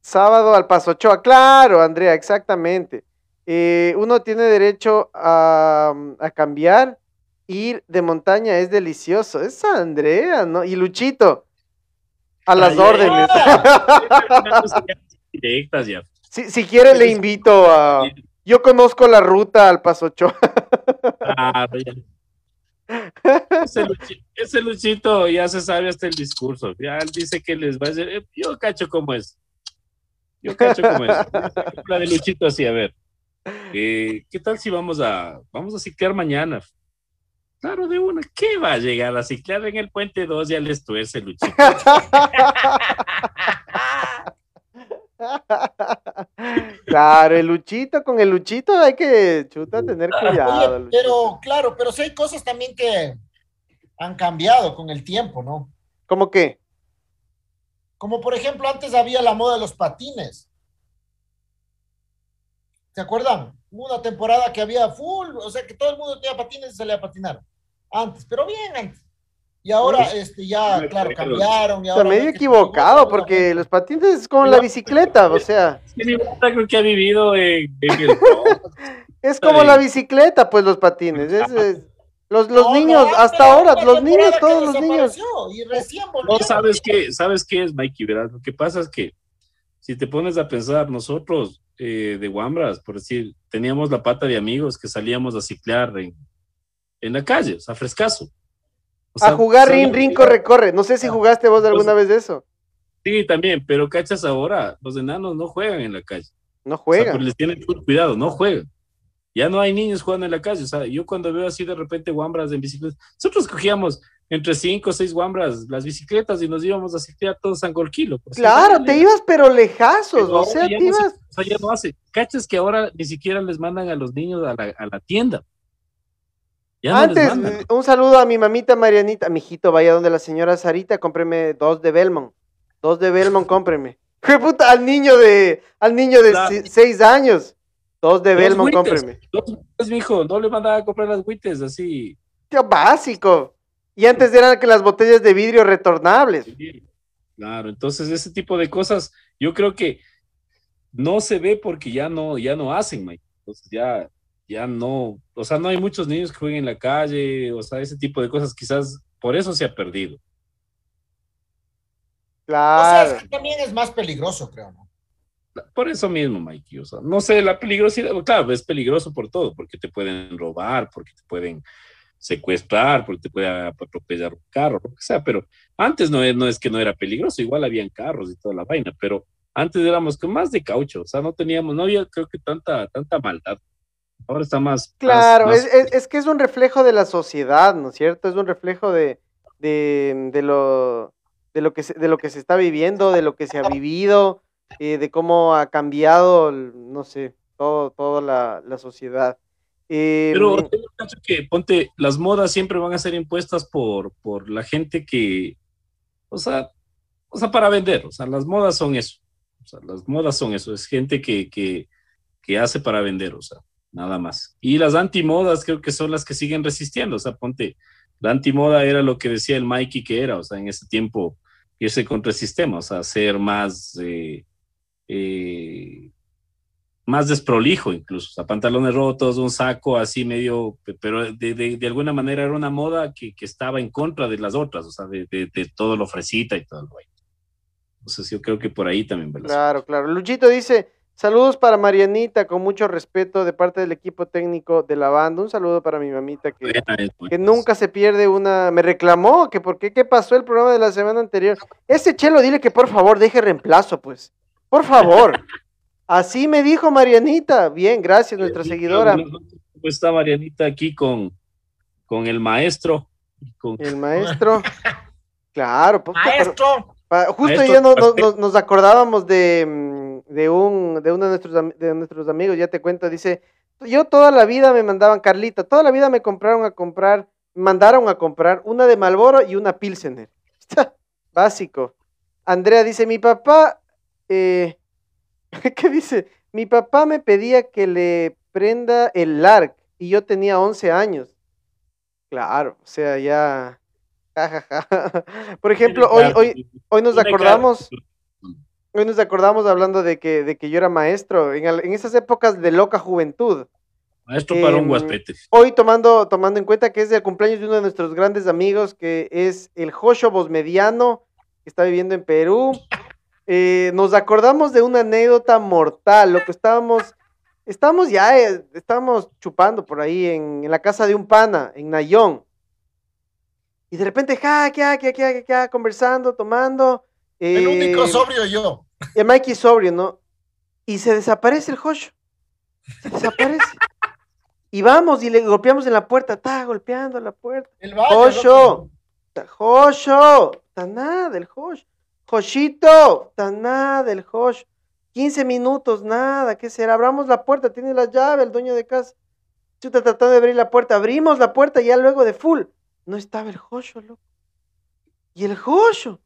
S2: Sábado al Paso Ochoa. Claro, Andrea, exactamente. Eh, uno tiene derecho a, a cambiar. Ir de montaña es delicioso. Es Andrea, ¿no? Y Luchito. A las
S3: ay,
S2: órdenes. [laughs]
S3: Ya.
S2: Si, si quiere, le invito a. Yo conozco la ruta al Paso Ochoa.
S3: Ah. Ese, Luchi- ese Luchito ya se sabe hasta el discurso. Ya él dice que les va a decir, eh, yo cacho cómo es. Yo cacho cómo es. [laughs] La de Luchito así, a ver. eh, ¿Qué tal si vamos a vamos a ciclar mañana? Claro, de una. ¿Qué va a llegar a ciclar en el puente 2? Ya les tuerce Luchito. [laughs] [laughs]
S2: claro, el Luchito, con el Luchito hay que, chuta, tener [laughs] cuidado.
S4: Oye, pero claro, pero sí hay cosas también que han cambiado con el tiempo, ¿no?
S2: ¿Cómo qué?
S4: Como por ejemplo, antes había la moda de los patines. ¿Se acuerdan? Hubo una temporada que había full, o sea que todo el mundo tenía patines y salía a patinar. Antes, pero bien antes. Y ahora, este, ya, claro, cambiaron. Y
S2: O sea,
S4: ahora
S2: medio
S4: ven que-
S2: equivocado, porque los patines es como la bicicleta, o sea,
S3: creo que ha vivido en, en el [laughs]
S2: es como la bicicleta, pues los patines. es- es- los los
S4: No,
S2: niños,
S4: no,
S2: hasta ahora, los niños, todos los niños.
S4: desapareció Y recién
S3: No. ¿sabes qué? ¿Sabes qué es, Mikey? Verás, lo que pasa es que si te pones a pensar, nosotros eh, de Guambras, por decir, teníamos la pata de amigos que salíamos a ciclar en, en la calle, o sea, frescaso. O sea,
S2: A jugar rin, rin, corre, corre. No sé si jugaste vos alguna vez de eso.
S3: Sí, también, pero cachas ahora, los enanos no juegan en la calle.
S2: No
S3: O sea,
S2: juegan.
S3: pues les tienen cuidado, no juegan. Ya no hay niños jugando en la calle. O sea, yo cuando veo así de repente guambras en bicicletas, nosotros cogíamos entre cinco o seis guambras las bicicletas y nos íbamos a ciclar todos San Golquilo. O sea,
S2: Claro, te ibas, pero lejazos.
S3: Pero
S2: O sea, te
S3: no
S2: ibas.
S3: o sea, ya no hace. ¿Cachas que ahora ni siquiera les mandan a los niños a la, a la tienda? Ya no les
S2: Antes, eh, un saludo a mi mamita Marianita. Mijito, vaya donde la señora Sarita, cómpreme dos de Belmont. Dos de Belmont, cómpreme. [laughs] ¡Qué puta! Al niño de, al niño de seis años. Dos de
S3: Dos
S2: Belmont, cómpreme.
S3: Dos agüites, mijo, no le mandaba a comprar las huites así.
S2: Tío, básico. Y antes eran que las botellas de vidrio retornables.
S3: Sí, Claro, entonces ese tipo de cosas yo creo que no se ve porque ya no, ya no hacen, Mike. Entonces ya, ya no, o sea, no hay muchos niños que jueguen en la calle, o sea, ese tipo de cosas quizás por eso se ha perdido.
S4: O sea,
S2: Claro.
S4: es que también es más peligroso, creo, ¿no?
S3: Por eso mismo, Mikey, o sea, no sé, la peligrosidad, claro, es peligroso por todo, porque te pueden robar, porque te pueden secuestrar, porque te puede atropellar un carro, lo que sea, pero antes no es, no es que no era peligroso, igual habían carros y toda la vaina, pero antes éramos con más de caucho, o sea, no teníamos, no había creo que tanta, tanta maldad. Ahora está más.
S2: Claro,
S3: más-
S2: es, es- es que es un reflejo de la sociedad, ¿no es cierto? Es un reflejo de, de, de lo, de, lo que se, de lo que se está viviendo, de lo que se ha vivido. eh, de cómo ha cambiado, no sé, todo, toda la, la sociedad.
S3: Pero em, tengo que, ponte, las modas siempre van a ser impuestas por, por la gente que, o sea, o sea, para vender, o sea, las modas son eso, o sea, las modas son eso, es gente que, que, que hace para vender, o sea, nada más. Y las antimodas creo que son las que siguen resistiendo, o sea, ponte, la antimoda era lo que decía el Mikey que era, o sea, en ese tiempo irse contra el sistema, o sea, ser más, eh, eh, más desprolijo incluso, o sea, pantalones rotos, un saco así medio, pero de, de, alguna manera era una moda que, que, estaba en contra de las otras, o sea, de, de todo lo fresita y todo el güey. Entonces yo creo que por ahí también.
S2: Claro, claro. Luchito dice, Saludos para Marianita, con mucho respeto de parte del equipo técnico de la banda. Un saludo para mi mamita que, que nunca se pierde una. Me reclamó que por qué, qué pasó el programa de la semana anterior. Ese chelo, dile que por favor deje reemplazo, pues. Por favor. [laughs] Así me dijo Marianita. Bien, gracias, nuestra seguidora. ¿Cómo
S3: está Marianita aquí con, con el maestro? Con...
S2: El [laughs] maestro. claro, pues, maestro. justo ya nos acordábamos de mm, de, un, de uno de nuestros, de nuestros amigos, ya te cuento, dice, yo toda la vida me mandaban, Carlita, toda la vida me compraron a comprar, mandaron a comprar una de Malboro y una Pilsener. [laughs] Básico. Andrea dice, mi papá, eh, [laughs] ¿qué dice? Mi papá me pedía que le prenda el LARC y yo tenía 11 años. Claro, o sea, ya... [laughs] Por ejemplo, hoy, hoy, hoy nos acordamos Hoy nos acordamos hablando de que, de que yo era maestro en, en esas épocas de loca juventud.
S3: Maestro para un em, guaspete.
S2: Hoy tomando, tomando en cuenta que es el cumpleaños de uno de nuestros grandes amigos, que es el Josho Bosmediano, que está viviendo en Perú. Eh, nos acordamos de una anécdota mortal, lo que estábamos, estábamos ya, eh, estábamos chupando por ahí en, en, la casa de un pana, en Nayón. Y de repente, ja, ja, ja, ja, ja, conversando, tomando
S4: el único eh, sobrio yo.
S2: El Mikey sobrio, ¿no? Y se desaparece el Josh. Se desaparece. y vamos y le golpeamos en la puerta. Está golpeando la puerta. El Josho. Josho. Está nada el Josh. Joshito. Está nada el Josh. 15 minutos, nada. ¿Qué será? Abramos la puerta. Tiene la llave el dueño de casa. Chuta tratando de abrir la puerta. Abrimos la puerta ya luego de full. No estaba el Josho, loco. Y el Josho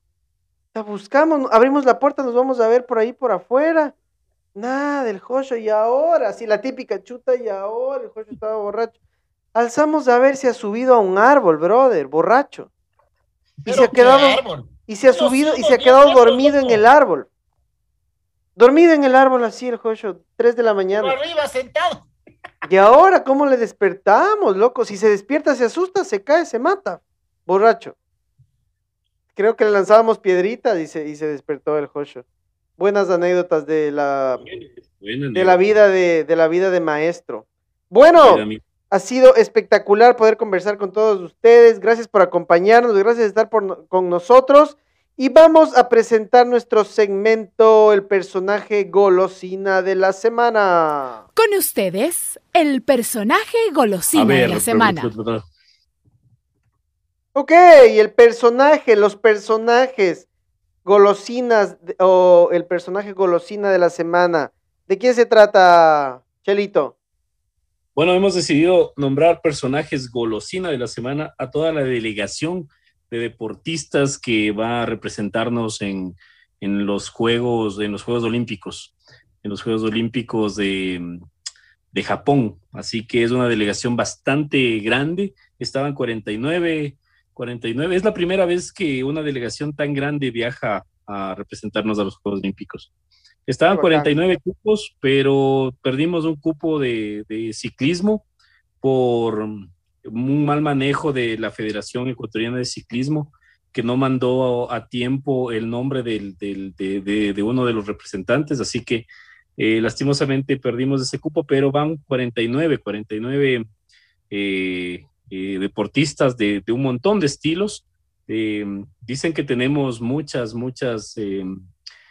S2: buscamos, abrimos la puerta, nos vamos a ver por ahí por afuera. Nada del Jocho, y ahora, sí, la típica chuta, y ahora el Jocho estaba borracho. Alzamos a ver si ha subido a un árbol, brother, borracho. Y se ha quedado, y se ha subido, y se ha quedado dormido en el árbol. Dormido en el árbol así el Jocho, tres de la mañana.
S4: arriba, sentado.
S2: Y ahora, ¿cómo le despertamos, loco? Si se despierta, se asusta, se cae, se mata. Borracho creo que le lanzábamos piedritas y se, y se despertó el Josho. Buenas anécdotas de la, de la vida de, de, la vida de maestro. Bueno, ha sido espectacular poder conversar con todos ustedes. Gracias por acompañarnos, gracias por estar por, con nosotros. Y vamos a presentar nuestro segmento, el personaje golosina de la semana.
S1: Con ustedes, el personaje golosina de la semana.
S2: Ok, el personaje, los personajes golosinas o el personaje golosina de la semana. ¿De quién se trata, Chelito?
S3: Bueno, hemos decidido nombrar personajes golosina de la semana a toda la delegación de deportistas que va a representarnos en, en los Juegos, en los Juegos Olímpicos, en los Juegos Olímpicos de, de Japón. Así que es una delegación bastante grande. Estaban 49 49. Es la primera vez que una delegación tan grande viaja a representarnos a los Juegos Olímpicos. Estaban 49 cupos, pero perdimos un cupo de, ciclismo por un mal manejo de la Federación Ecuatoriana de Ciclismo, que no mandó a tiempo el nombre del, de, uno de los representantes, así que eh, lastimosamente perdimos ese cupo, pero van 49, 49 eh, eh, deportistas de, un montón de estilos. Eh, dicen que tenemos muchas, muchas eh,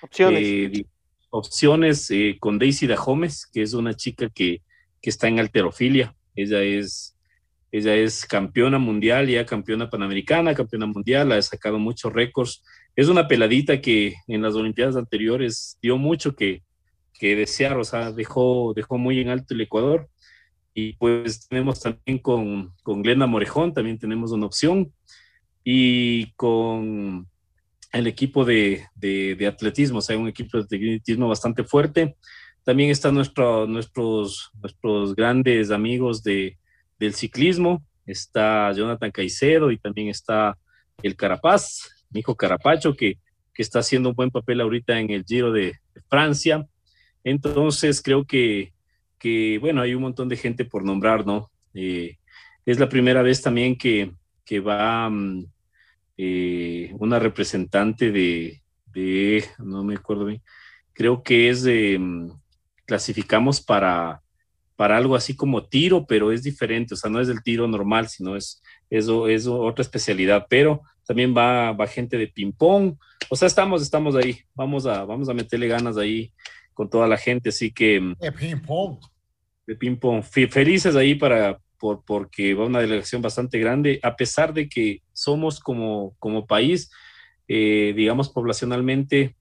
S2: opciones,
S3: opciones con Daisy Dahomes, que es una chica que, que, está en alterofilia. Ella es Ella es campeona mundial, ya campeona panamericana, campeona mundial, ha sacado muchos récords. Es una peladita que en las Olimpiadas anteriores dio mucho que, que desear, o sea, dejó, dejó muy en alto el Ecuador. Y pues tenemos también con, con Glenda Morejón, también tenemos una opción. Y con el equipo de, de, atletismo, o sea, un equipo de atletismo bastante fuerte. También están nuestro, nuestros, nuestros grandes amigos de, del ciclismo, está Jonathan Caicedo y también está el Carapaz, mi hijo Carapacho, que, que está haciendo un buen papel ahorita en el Giro de, Francia. Entonces, creo que, bueno, hay un montón de gente por nombrar, ¿no? Eh, es la primera vez también que, que va mm, eh, una representante de, no me acuerdo bien, creo que es de, mm, clasificamos para, para algo así como tiro, pero es diferente, o sea, no es el tiro normal, sino es, eso es otra especialidad, pero también va, va gente de ping-pong, o sea, estamos, estamos ahí, vamos a, vamos a meterle ganas ahí con toda la gente, así que...
S4: Mm, de ping-pong.
S3: De ping-pong, felices ahí para, por, porque va una delegación bastante grande, a pesar de que somos como, como país, eh, digamos, poblacionalmente,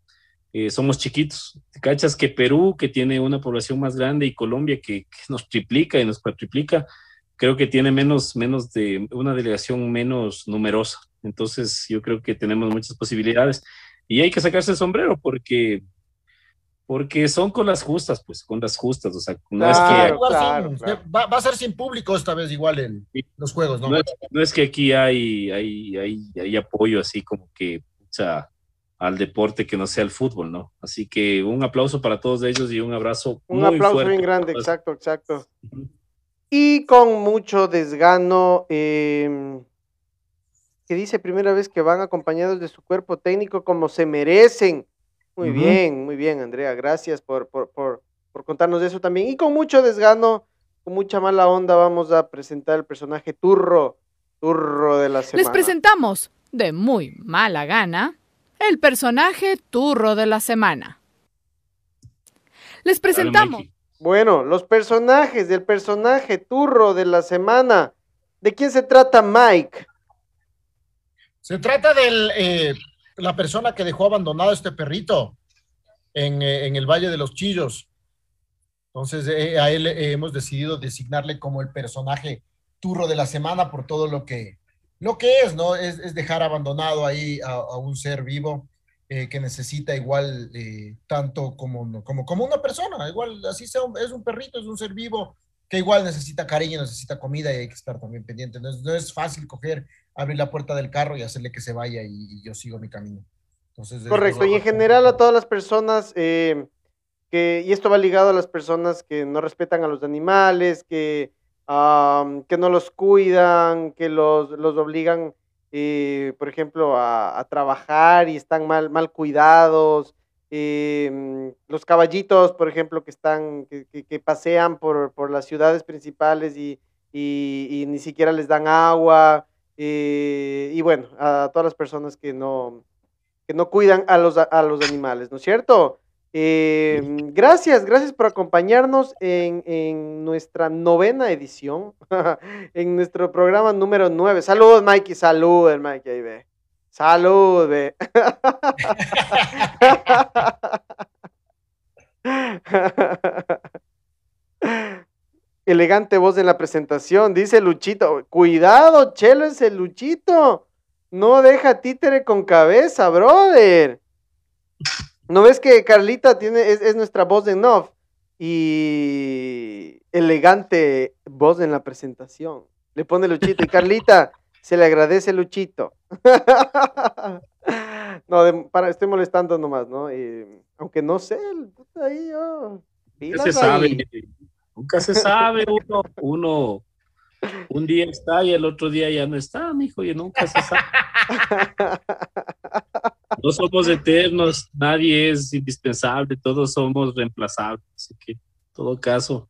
S3: eh, somos chiquitos. ¿Cachas que Perú, que tiene una población más grande, y Colombia, que, nos triplica y nos cuatriplica, creo que tiene menos, menos de una delegación menos numerosa. Entonces, yo creo que tenemos muchas posibilidades y hay que sacarse el sombrero porque porque son con las justas, pues, con las justas, o sea, no es que...
S4: Va, a ser sin público esta vez igual en los juegos, ¿no?
S3: No es, que aquí hay, hay, hay, hay, apoyo así como que, o sea, al deporte que no sea el fútbol, ¿no? Así que un aplauso para todos ellos y un abrazo.
S2: Un aplauso bien grande, exacto, exacto. Y con mucho desgano, eh, que dice primera vez que van acompañados de su cuerpo técnico como se merecen. Muy bien, muy bien, Andrea, gracias por, por, por, por contarnos eso también. Y con mucho desgano, con mucha mala onda, vamos a presentar el personaje Turro, Turro de la semana.
S1: Les presentamos, de muy mala gana, el personaje turro de la semana. Les presentamos.
S2: Bueno, los personajes del personaje turro de la semana. ¿De quién se trata Mike?
S4: Se trata de eh, la persona que dejó abandonado este perrito en, eh, el Valle de los Chillos. Entonces, eh, a él hemos decidido designarle como el personaje turro de la semana por todo lo que, lo que es, ¿no? Es, dejar abandonado ahí a, un ser vivo eh, que necesita igual eh, tanto como, como, como una persona, igual así sea, es un perrito, es un ser vivo que igual necesita cariño, necesita comida y hay que estar también pendiente. No es, no es fácil coger, abrir la puerta del carro y hacerle que se vaya y, yo sigo mi camino. Entonces,
S2: Correcto, y en general a todas las personas, eh, que, y esto va ligado a las personas que no respetan a los animales, que que no los cuidan, que los, los obligan, eh, por ejemplo, a, trabajar y están mal, mal cuidados. Em, los caballitos, por ejemplo, que están, que, pasean por, por, las ciudades principales y, y, ni siquiera les dan agua. Eh, y bueno, a todas las personas que no, que no cuidan a los, a los animales, ¿no es cierto? Eh, gracias, gracias por acompañarnos en, nuestra novena edición, [laughs] en nuestro programa número nueve. Saludos, Mikey, saludos, Mikey, ahí ve. Salud, ve. [laughs] [laughs] Elegante voz en la presentación, dice Luchito. Cuidado, Chelo, ese Luchito. No deja títere con cabeza, brother. ¿No ves que Carlita tiene, es, nuestra voz de Nov? Y elegante voz en la presentación. Le pone Luchito y Carlita [laughs] se le agradece Luchito. [laughs] no, para, estoy molestando nomás, ¿no? aunque no sé, ahí yo.
S3: Nunca se sabe, nunca se sabe, uno, uno un día está y el otro día ya no está, mijo, y nunca se sabe. No somos eternos, nadie es indispensable, todos somos reemplazables, así que en todo caso.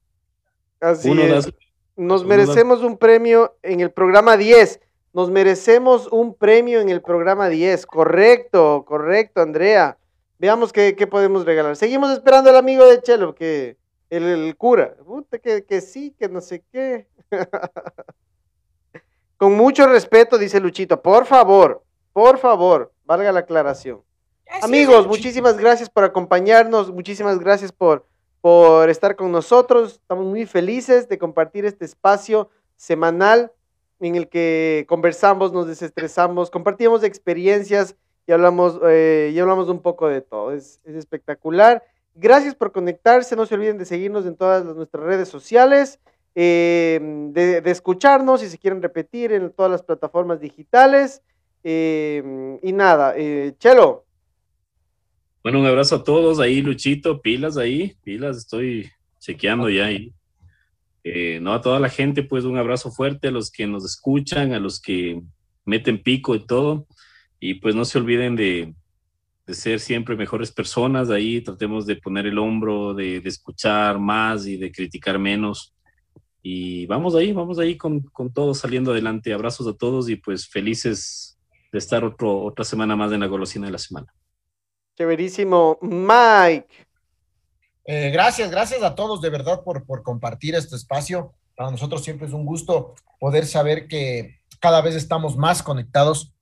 S2: Así es. Nos merecemos un premio en el programa 10. Nos merecemos un premio en el programa 10. Correcto, correcto, Andrea. Veamos qué, podemos regalar. Seguimos esperando al amigo de Chelo, que el, cura. que, que sí, que no sé qué. [laughs] Con mucho respeto, dice Luchito. Por favor, por favor, valga la aclaración. Amigos, muchísimas gracias por acompañarnos, muchísimas gracias por, por estar con nosotros. Estamos muy felices de compartir este espacio semanal en el que conversamos, nos desestresamos, compartimos experiencias y hablamos, eh, y hablamos un poco de todo. Es, espectacular. Gracias por conectarse. No se olviden de seguirnos en todas nuestras redes sociales, eh, de, escucharnos si se quieren repetir en todas las plataformas digitales. Eh, y nada, Chelo.
S3: Bueno, un abrazo a todos ahí, Luchito, pilas ahí, pilas, estoy chequeando ya ahí. no a toda la gente, pues un abrazo fuerte a los que nos escuchan, a los que meten pico y todo. Y pues no se olviden de, ser siempre mejores personas, ahí tratemos de poner el hombro, de, escuchar más y de criticar menos. Y vamos ahí, vamos ahí con, con todos saliendo adelante. Abrazos a todos y pues felices de estar otro, otra semana más en la golosina de la semana.
S2: Chéverísimo. Mike.
S4: Eh, gracias, gracias a todos de verdad por, por compartir este espacio. Para nosotros siempre es un gusto poder saber que cada vez estamos más conectados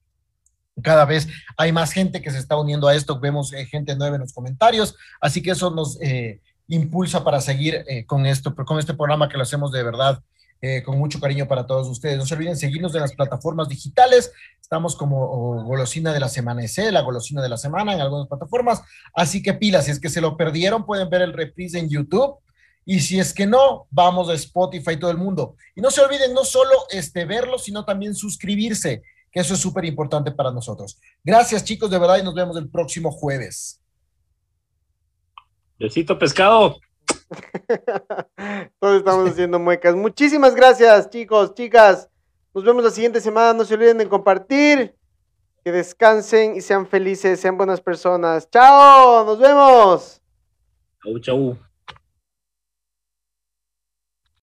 S4: cada vez hay más gente que se está uniendo a esto, vemos eh, gente nueva en los comentarios, así que eso nos eh, impulsa para seguir eh, con esto, con este programa que lo hacemos de verdad con mucho cariño para todos ustedes. No se olviden seguirnos en las plataformas digitales, estamos como golosina de la semana EC, la golosina de la semana en algunas plataformas, así que pilas, si es que se lo perdieron, pueden ver el reprise en YouTube. Y si es que no, vamos a Spotify todo el mundo. Y no se olviden no solo este, verlo, sino también suscribirse que eso es súper importante para nosotros. Gracias chicos, de verdad, y nos vemos el próximo jueves.
S3: Besito pescado. [laughs]
S2: Todos estamos haciendo muecas. Muchísimas gracias, chicos, chicas. Nos vemos la siguiente semana. No se olviden de compartir. Que descansen y sean felices, sean buenas personas. Chao, nos vemos.
S3: Chau, chau.